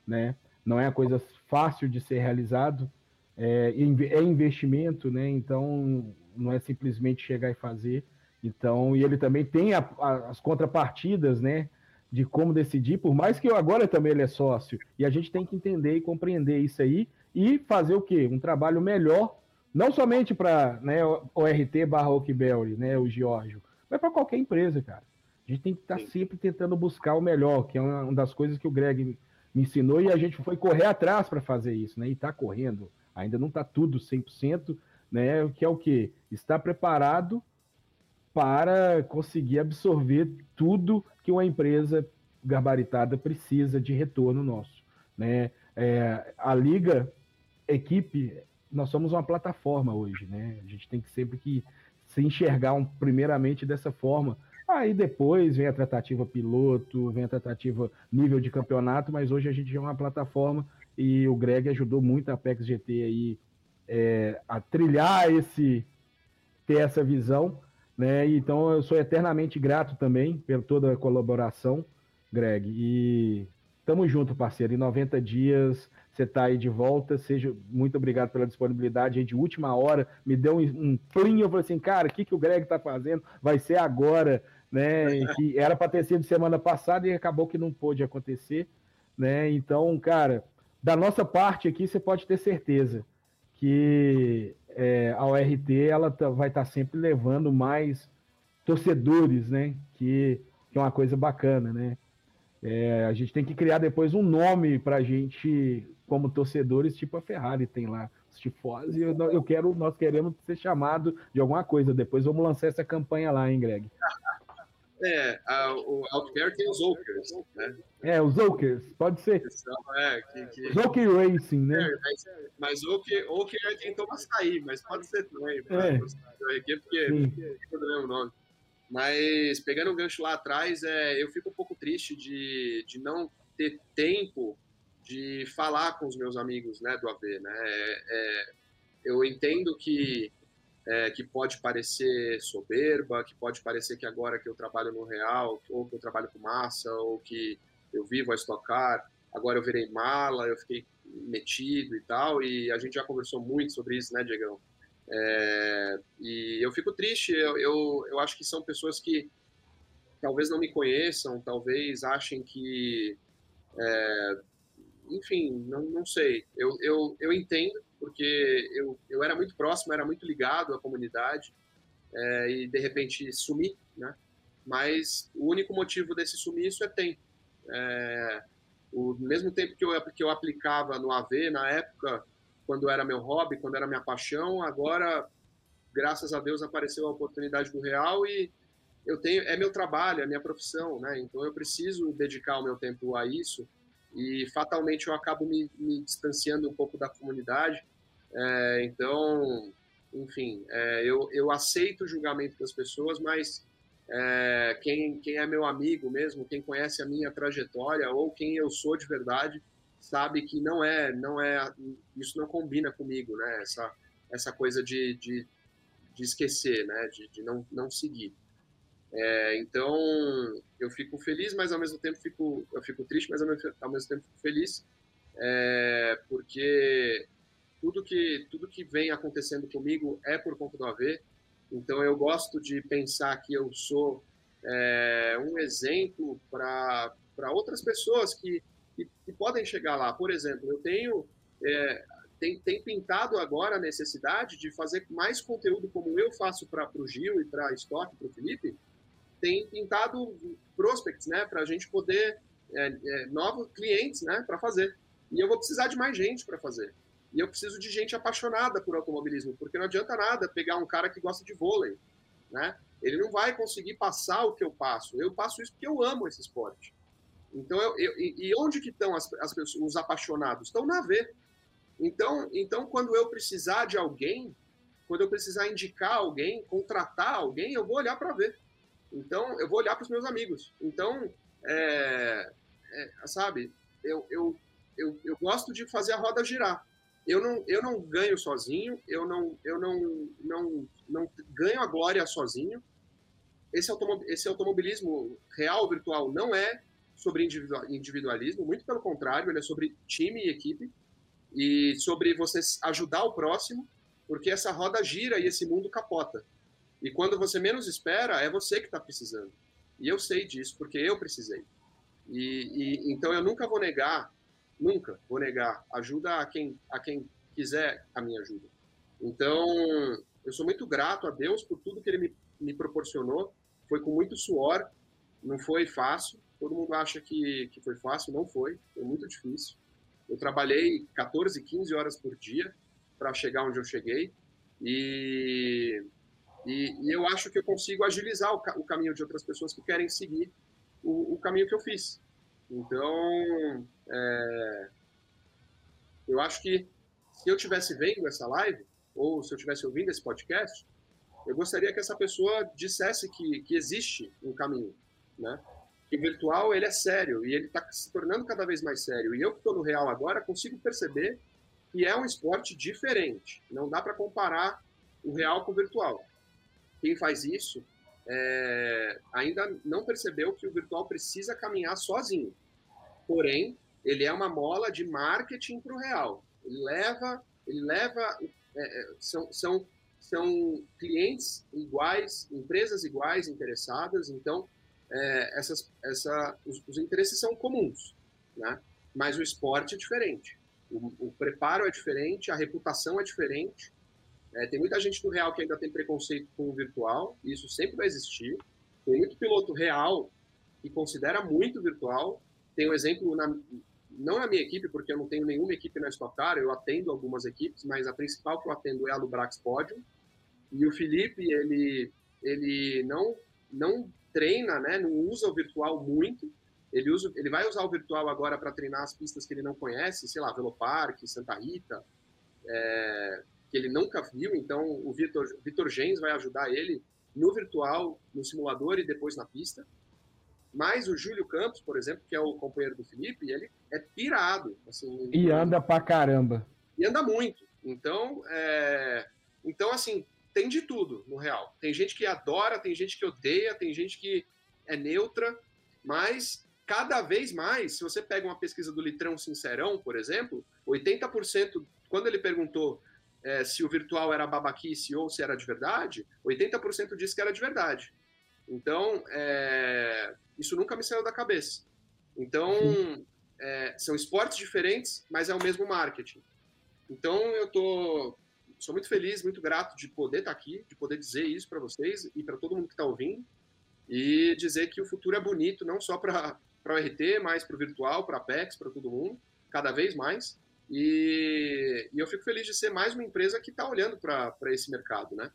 né? Não é uma coisa fácil de ser realizado, é, é investimento, né? Então não é simplesmente chegar e fazer. Então, e ele também tem a, a, as contrapartidas, né? De como decidir, por mais que eu agora também ele é sócio. E a gente tem que entender e compreender isso aí e fazer o quê? Um trabalho melhor, não somente para né, o RT barra Oakberry, né, o Giorgio, mas para qualquer empresa, cara. A gente tem que estar tá sempre tentando buscar o melhor, que é uma, das coisas que o Greg me ensinou e a gente foi correr atrás para fazer isso, né? E está correndo. Ainda não está tudo 100%, né? Que é o quê? Está preparado para conseguir absorver tudo que uma empresa gabaritada precisa de retorno nosso. Né? É, a liga, equipe, nós somos uma plataforma hoje, né? A gente tem que sempre que se enxergar um, primeiramente dessa forma. Aí depois vem a tratativa piloto, vem a tratativa nível de campeonato, mas hoje a gente é uma plataforma e o Greg ajudou muito a Apex GT aí é, a trilhar esse ter essa visão né? Então eu sou eternamente grato também por toda a colaboração, Greg. E tamo junto, parceiro. Em 90 dias você está aí de volta. Seja muito obrigado pela disponibilidade aí de última hora. Me deu um, um plim, eu falei assim, cara, o que, que o Greg está fazendo? Vai ser agora, né? que era para ter sido semana passada e acabou que não pôde acontecer, né? Então, cara, da nossa parte aqui, você pode ter certeza que é, a ORT ela tá, vai estar tá sempre levando mais torcedores, né? Que, que é uma coisa bacana, né? É, a gente tem que criar depois um nome para a gente, como torcedores, tipo a Ferrari tem lá, os tifosi. Eu, eu quero, nós queremos ser chamado de alguma coisa. Depois vamos lançar essa campanha lá, hein, Greg? É, a, o Outbear tem os Okers, né? É, os Okers, pode ser. É, que, que... Zoker Racing, né? É, mas, mas Oker, Oker tentou sair, mas pode ser também. É. Porque, porque do mesmo nome. Mas pegando o gancho lá atrás, é, eu fico um pouco triste de, de não ter tempo de falar com os meus amigos né, do AV. Né? É, é, eu entendo que é, que pode parecer soberba, que pode parecer que agora que eu trabalho no Real, ou que eu trabalho com massa, ou que eu vivo a estocar, agora eu virei mala, eu fiquei metido e tal, e a gente já conversou muito sobre isso, né, Diegão? É, e eu fico triste, eu, eu, eu acho que são pessoas que talvez não me conheçam, talvez achem que é, enfim, não, não sei. Eu, eu, eu entendo, porque eu, eu era muito próximo, era muito ligado à comunidade, é, e de repente sumi, né? Mas o único motivo desse sumiço é tempo. É, o mesmo tempo que eu, que eu aplicava no AV, na época, quando era meu hobby, quando era minha paixão, agora, graças a Deus, apareceu a oportunidade do Real e eu tenho é meu trabalho, é minha profissão, né? Então eu preciso dedicar o meu tempo a isso e fatalmente eu acabo me, me distanciando um pouco da comunidade. É, então, enfim, é, eu, eu aceito o julgamento das pessoas, mas é, quem, quem é meu amigo mesmo, quem conhece a minha trajetória ou quem eu sou de verdade, sabe que não é, não é, isso não combina comigo, né? Essa, essa coisa de, de, de esquecer, né? De, de não, não seguir. É, então, eu fico feliz, mas ao mesmo tempo fico, eu fico triste, mas ao mesmo, ao mesmo tempo fico feliz, é, porque tudo que, tudo que vem acontecendo comigo é por conta do AV. Então, eu gosto de pensar que eu sou é, um exemplo para outras pessoas que, que, que, podem chegar lá. Por exemplo, eu tenho é, tem, tem pintado agora a necessidade de fazer mais conteúdo como eu faço para o Gil e para a Stock, para o Felipe, tem pintado prospects, né, para a gente poder é, é, novos clientes, né, para fazer. E eu vou precisar de mais gente para fazer. E eu preciso de gente apaixonada por automobilismo, porque não adianta nada pegar um cara que gosta de vôlei, né? Ele não vai conseguir passar o que eu passo. Eu passo isso porque eu amo esse esporte. Então, eu, eu e onde que estão as, as pessoas, os apaixonados? Estão na V. Então, então, quando eu precisar de alguém, quando eu precisar indicar alguém, contratar alguém, eu vou olhar para ver. Então, eu vou olhar para os meus amigos. Então, é, é, sabe, eu, eu, eu, eu gosto de fazer a roda girar. Eu não, eu não ganho sozinho, eu não, eu não, não, não ganho a glória sozinho. Esse, automob esse automobilismo real, virtual, não é sobre individualismo, muito pelo contrário, ele é sobre time e equipe e sobre você ajudar o próximo, porque essa roda gira e esse mundo capota. E quando você menos espera, é você que está precisando. E eu sei disso, porque eu precisei. E, e, então eu nunca vou negar, nunca vou negar ajuda a quem, a quem quiser a minha ajuda. Então eu sou muito grato a Deus por tudo que Ele me, me proporcionou. Foi com muito suor, não foi fácil. Todo mundo acha que, que foi fácil, não foi. Foi muito difícil. Eu trabalhei 14, 15 horas por dia para chegar onde eu cheguei. E e, e, eu acho que eu consigo agilizar o, o, caminho de outras pessoas que querem seguir o, o caminho que eu fiz. Então, é, eu acho que se eu tivesse vendo essa live, ou se eu tivesse ouvindo esse podcast, eu gostaria que essa pessoa dissesse que, que existe um caminho, né? Que o virtual, ele é sério, e ele está se tornando cada vez mais sério. E eu que estou no real agora, consigo perceber que é um esporte diferente. Não dá para comparar o real com o virtual quem faz isso é, ainda não percebeu que o virtual precisa caminhar sozinho. Porém, ele é uma mola de marketing para o real. Ele leva, ele leva, é, é, são, são, são clientes iguais, empresas iguais interessadas. Então, é, essas, essa, os, os, interesses são comuns, né? Mas o esporte é diferente. O, o preparo é diferente, a reputação é diferente. É, tem muita gente no real que ainda tem preconceito com o virtual, e isso sempre vai existir. Tem muito piloto real que considera muito virtual. Tem um exemplo, na, não na minha equipe, porque eu não tenho nenhuma equipe na Stock Car, eu atendo algumas equipes, mas a principal que eu atendo é a Lubrax Podium. E o Felipe, ele, ele não, não treina, né, não usa o virtual muito. Ele, usa, ele vai usar o virtual agora para treinar as pistas que ele não conhece, sei lá, Velopark, Santa Rita, é, que ele nunca viu, então o Vitor, Vitor Gens vai ajudar ele no virtual, no simulador e depois na pista. Mas o Júlio Campos, por exemplo, que é o companheiro do Felipe, ele é pirado. Assim, e anda pra caramba. E anda muito. Então, é... então, assim, tem de tudo no real. Tem gente que adora, tem gente que odeia, tem gente que é neutra, mas cada vez mais, se você pega uma pesquisa do Litrão Sincerão, por exemplo, 80%, quando ele perguntou é, se o virtual era babaquice ou se era de verdade, 80% disse que era de verdade. Então, é, isso nunca me saiu da cabeça. Então, é, são esportes diferentes, mas é o mesmo marketing. Então eu tô sou muito feliz, muito grato de poder estar aqui, de poder dizer isso para vocês e para todo mundo que está ouvindo e dizer que o futuro é bonito não só para o RT, mas para o virtual, para a Apex, para todo mundo, cada vez mais. E, e, eu fico feliz de ser mais uma empresa que está olhando para esse mercado, né?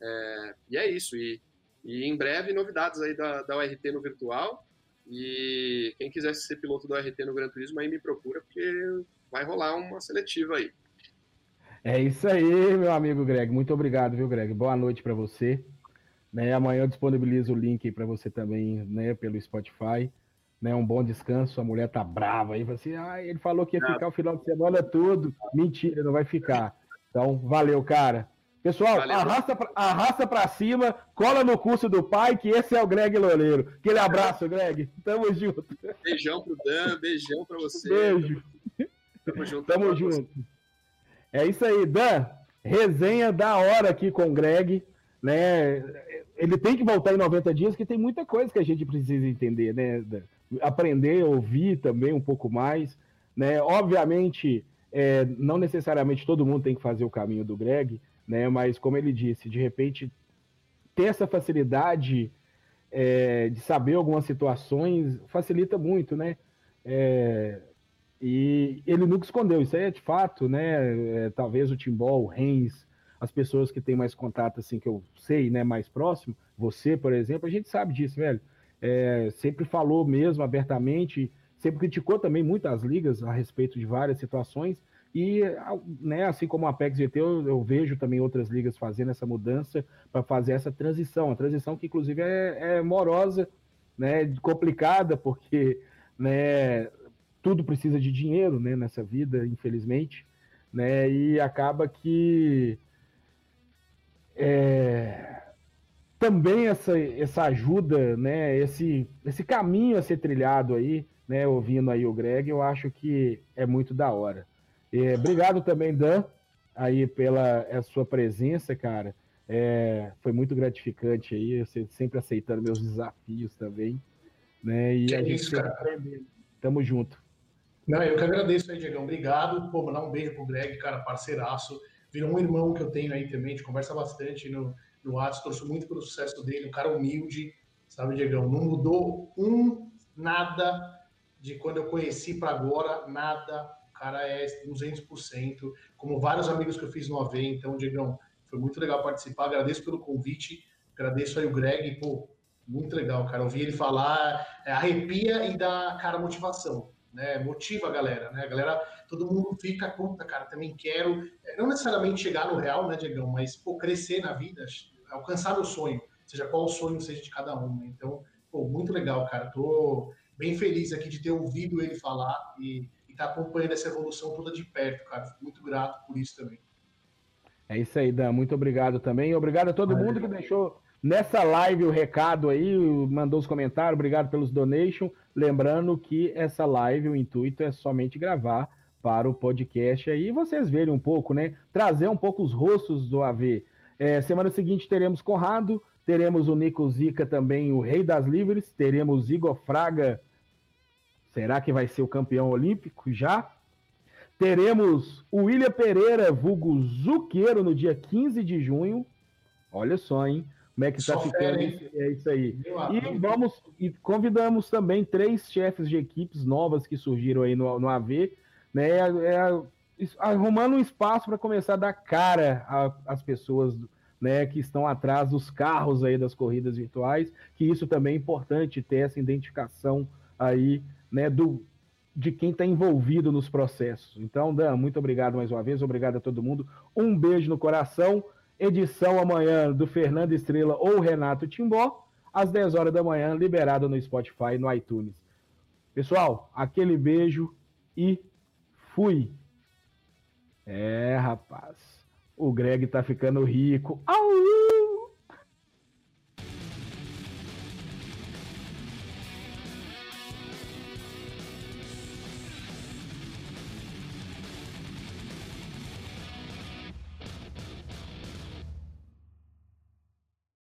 É, e é isso. E, e, em breve novidades aí da, da URT no virtual. E quem quiser ser piloto da URT no Gran Turismo aí me procura, porque vai rolar uma seletiva aí. É isso aí, meu amigo Greg. Muito obrigado, viu, Greg? Boa noite para você. Né, amanhã eu disponibilizo o link para você também, né, pelo Spotify. Né, um bom descanso. A mulher tá brava aí, assim, ah, ele falou que ia ficar o final de semana todo. Mentira, não vai ficar. Então, valeu, cara. Pessoal, Valeu. arrasta, pra, arrasta pra cima, cola no curso do pai, que esse é o Greg Loureiro. Aquele abraço, Greg. Tamo junto. Beijão pro Dan, beijão pra você. Beijo. Tamo junto. Tamo junto. É isso aí, Dan. Resenha da hora aqui com o Greg. Né? Ele tem que voltar em 90 dias, porque tem muita coisa que a gente precisa entender, né? Aprender, ouvir também um pouco mais. Né? Obviamente, é, não necessariamente todo mundo tem que fazer o caminho do Greg né? Mas como ele disse, de repente ter essa facilidade é, de saber algumas situações facilita muito, né? É, e ele nunca escondeu, isso aí é de fato, né? É, talvez o Timbol, o Reis, as pessoas que têm mais contato, assim, que eu sei, né, mais próximo, você, por exemplo, a gente sabe disso, velho. É, sempre falou mesmo abertamente, sempre criticou também muitas ligas a respeito de várias situações, e, né, assim como a Apex GT, eu, eu, vejo também outras ligas fazendo essa mudança para fazer essa transição. A transição que, inclusive, é, é morosa, né, complicada, porque né, tudo precisa de dinheiro né, nessa vida, infelizmente. Né, e acaba que é, também essa, essa ajuda, né, esse, esse caminho a ser trilhado aí, né, ouvindo aí o Greg, eu acho que é muito da hora. É, obrigado também, Dan, aí pela a sua presença, cara. É, foi muito gratificante aí, você sempre aceitando meus desafios também. Né? E que a gente isso, cara. Tamo junto. Não, eu que agradeço aí, Diegão. Obrigado. Pô, mandar um beijo pro Greg, cara, parceiraço. Virou um irmão que eu tenho aí também, a gente conversa bastante no, no WhatsApp, torço muito pelo sucesso dele, um cara humilde, sabe, Diegão? Não mudou um nada de quando eu conheci para agora, nada. Cara é 200%, como vários amigos que eu fiz no AV, então, Diegão, foi muito legal participar, agradeço pelo convite, agradeço aí o Greg, pô, muito legal, cara, ouvir ele falar, é, arrepia e dá, cara, motivação, né, motiva a galera, né, a galera, todo mundo fica, puta, cara, também quero, é, não necessariamente chegar no real, né, Diegão, mas, pô, crescer na vida, alcançar meu sonho, seja qual o sonho seja de cada um, né? então, pô, muito legal, cara, tô bem feliz aqui de ter ouvido ele falar e está acompanhando essa evolução toda de perto, cara. Fico muito grato por isso também. É isso aí, Dan. Muito obrigado também. Obrigado a todo Valeu. mundo que deixou nessa live o recado aí, mandou os comentários. Obrigado pelos donations. Lembrando que essa live, o intuito é somente gravar para o podcast aí vocês verem um pouco, né? Trazer um pouco os rostos do AV. É, semana seguinte teremos Conrado, teremos o Nico Zica também, o Rei das Livres, teremos Igor Fraga Será que vai ser o campeão olímpico já? Teremos o William Pereira, vulgo Zuqueiro, no dia 15 de junho. Olha só, hein? Como é que está ficando? é isso aí. E vamos e convidamos também três chefes de equipes novas que surgiram aí no, no AV, né? É, é, arrumando um espaço para começar a dar cara às pessoas né, que estão atrás dos carros aí das corridas virtuais, que isso também é importante ter essa identificação aí né, do, de quem está envolvido nos processos. Então, Dan, muito obrigado mais uma vez, obrigado a todo mundo. Um beijo no coração. Edição amanhã do Fernando Estrela ou Renato Timbó, às 10 horas da manhã, liberado no Spotify e no iTunes. Pessoal, aquele beijo e fui. É, rapaz. O Greg tá ficando rico. Au!